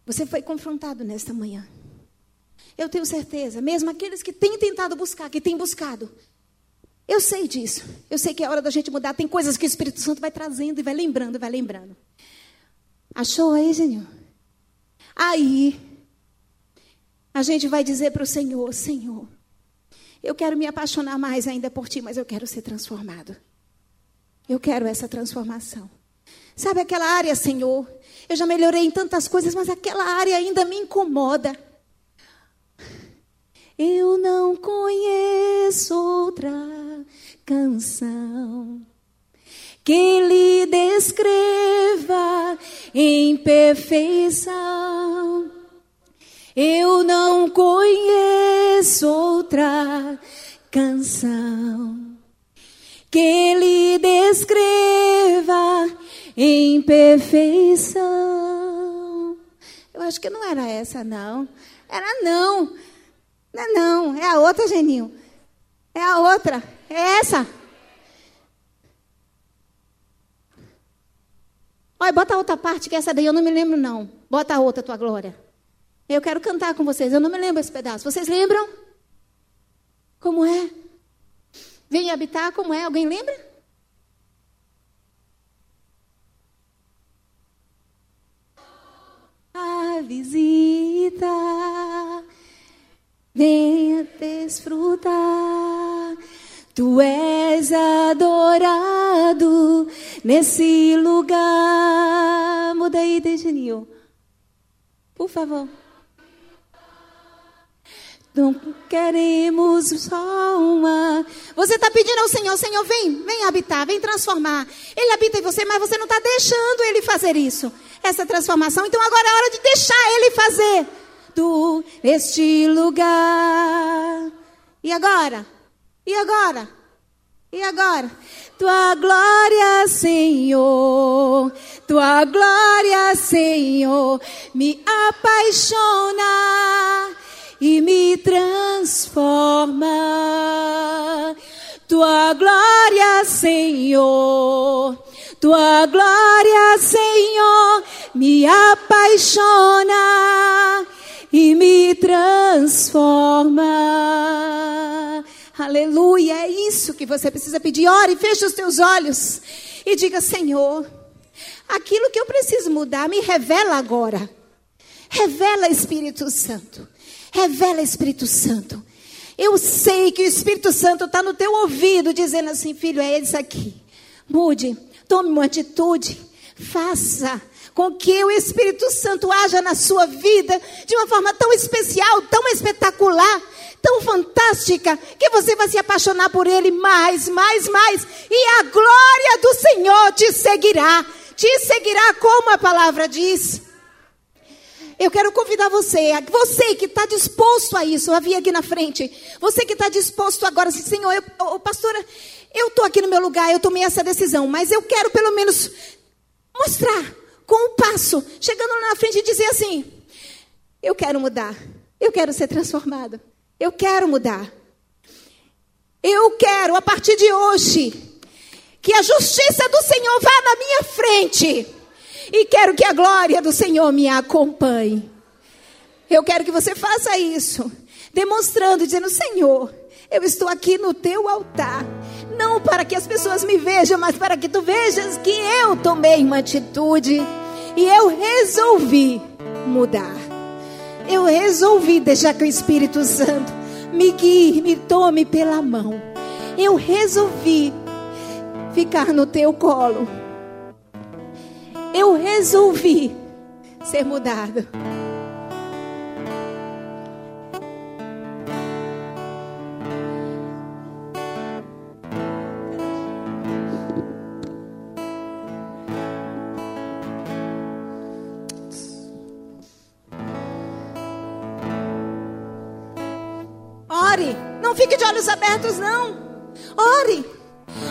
Você foi confrontado nesta manhã. Eu tenho certeza, mesmo aqueles que têm tentado buscar, que têm buscado. Eu sei disso. Eu sei que é hora da gente mudar. Tem coisas que o Espírito Santo vai trazendo e vai lembrando, vai lembrando. Achou aí, Senhor? Aí, a gente vai dizer para o Senhor: Senhor, eu quero me apaixonar mais ainda por ti, mas eu quero ser transformado. Eu quero essa transformação. Sabe aquela área, Senhor? Eu já melhorei em tantas coisas, mas aquela área ainda me incomoda. Eu não conheço outra canção que lhe descreva em perfeição eu não conheço outra canção que lhe descreva em perfeição. Eu acho que não era essa, não. Era não. Não é não. É a outra, Geninho. É a outra. É essa. Olha, bota a outra parte, que essa daí eu não me lembro, não. Bota a outra, tua glória. Eu quero cantar com vocês. Eu não me lembro esse pedaço. Vocês lembram? Como é? Vem habitar, como é? Alguém lembra? A visita, venha desfrutar. Tu és adorado nesse lugar. Muda aí, Dejanil. Por favor. Não queremos só uma. Você está pedindo ao Senhor, Senhor, vem, vem habitar, vem transformar. Ele habita em você, mas você não está deixando ele fazer isso, essa transformação. Então agora é hora de deixar ele fazer do este lugar. E agora? E agora? E agora? Tua glória, Senhor, tua glória, Senhor, me apaixona e me transforma. Tua glória, Senhor, tua glória, Senhor, me apaixona e me transforma. Aleluia, é isso que você precisa pedir. Ore, feche os teus olhos e diga: Senhor, aquilo que eu preciso mudar, me revela agora. Revela, Espírito Santo. Revela, Espírito Santo. Eu sei que o Espírito Santo está no teu ouvido, dizendo assim: filho, é isso aqui. Mude, tome uma atitude, faça com que o Espírito Santo haja na sua vida de uma forma tão especial, tão espetacular, tão fantástica, que você vai se apaixonar por Ele mais, mais, mais, e a glória do Senhor te seguirá, te seguirá como a palavra diz. Eu quero convidar você, você que está disposto a isso, a vir aqui na frente, você que está disposto agora, assim, Senhor, eu, oh, pastora, eu estou aqui no meu lugar, eu tomei essa decisão, mas eu quero pelo menos mostrar com o passo, chegando na frente e dizer assim: eu quero mudar, eu quero ser transformado, eu quero mudar. Eu quero, a partir de hoje, que a justiça do Senhor vá na minha frente e quero que a glória do Senhor me acompanhe. Eu quero que você faça isso, demonstrando, dizendo: Senhor, eu estou aqui no teu altar. Não para que as pessoas me vejam, mas para que tu vejas que eu tomei uma atitude e eu resolvi mudar. Eu resolvi deixar que o Espírito Santo me guie, me tome pela mão. Eu resolvi ficar no teu colo eu resolvi ser mudado. Ore, não fique de olhos abertos, não. Ore,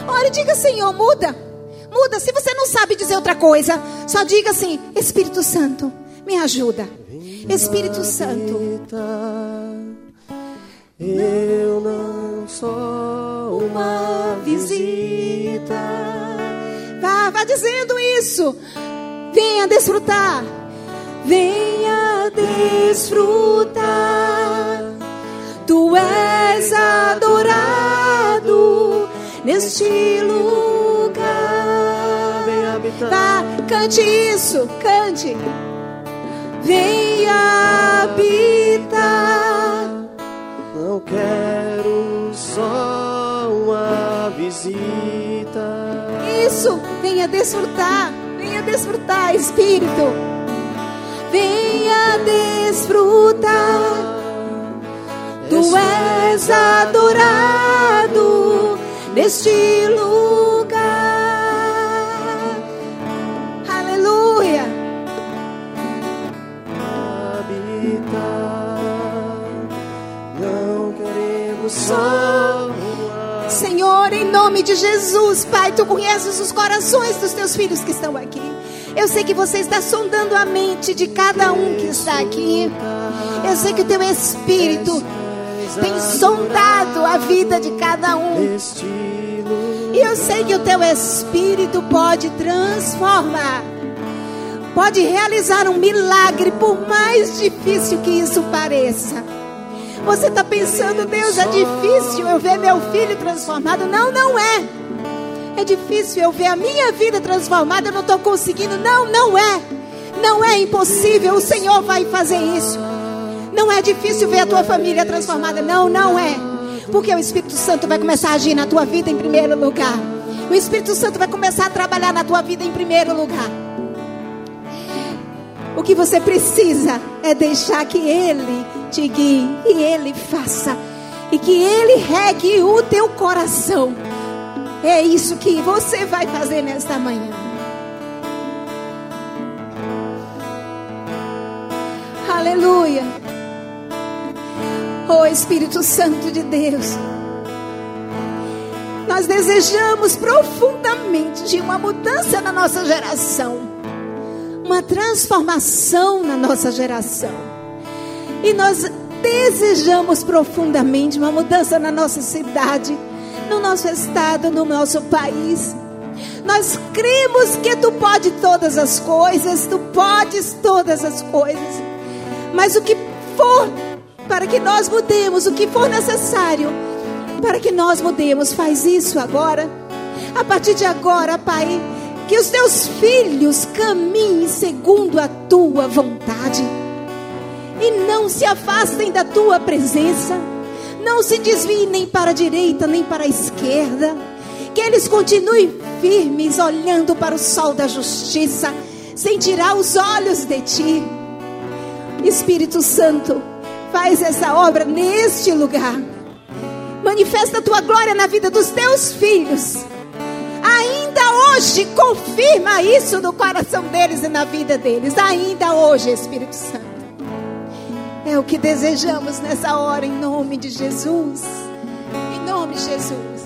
ore, diga Senhor, muda. Muda. Se você não sabe dizer outra coisa, só diga assim: Espírito Santo, me ajuda. Espírito Santo. Eu não sou uma visita. Vá, vá dizendo isso. Venha desfrutar. Venha desfrutar. Tu és adorado neste lugar. Vá, cante isso, cante. Venha habitar. Não quero só uma visita. Isso, venha desfrutar. Venha desfrutar, Espírito. Venha desfrutar. Tu és adorado neste lugar. Senhor, em nome de Jesus, Pai, tu conheces os corações dos teus filhos que estão aqui. Eu sei que você está sondando a mente de cada um que está aqui. Eu sei que o teu Espírito tem sondado a vida de cada um. E eu sei que o teu Espírito pode transformar. pode realizar um milagre, por mais difícil que isso pareça. Você está pensando, Deus, é difícil eu ver meu filho transformado. Não, não é. É difícil eu ver a minha vida transformada, eu não estou conseguindo. Não, não é. Não é impossível, o Senhor vai fazer isso. Não é difícil ver a tua família transformada. Não, não é. Porque o Espírito Santo vai começar a agir na tua vida em primeiro lugar. O Espírito Santo vai começar a trabalhar na tua vida em primeiro lugar. O que você precisa é deixar que Ele te guie e Ele faça. E que Ele regue o teu coração. É isso que você vai fazer nesta manhã. Aleluia. Oh Espírito Santo de Deus. Nós desejamos profundamente de uma mudança na nossa geração, uma transformação na nossa geração. E nós desejamos profundamente uma mudança na nossa cidade, no nosso estado, no nosso país. Nós cremos que tu pode todas as coisas, tu podes todas as coisas. Mas o que for para que nós mudemos, o que for necessário, para que nós mudemos. Faz isso agora. A partir de agora, Pai, que os teus filhos caminhem segundo a tua vontade e não se afastem da tua presença. Não se desviem nem para a direita nem para a esquerda. Que eles continuem firmes, olhando para o sol da justiça, sem tirar os olhos de ti. Espírito Santo, faz essa obra neste lugar manifesta a tua glória na vida dos teus filhos. Ainda hoje, confirma isso no coração deles e na vida deles. Ainda hoje, Espírito Santo. É o que desejamos nessa hora, em nome de Jesus. Em nome de Jesus.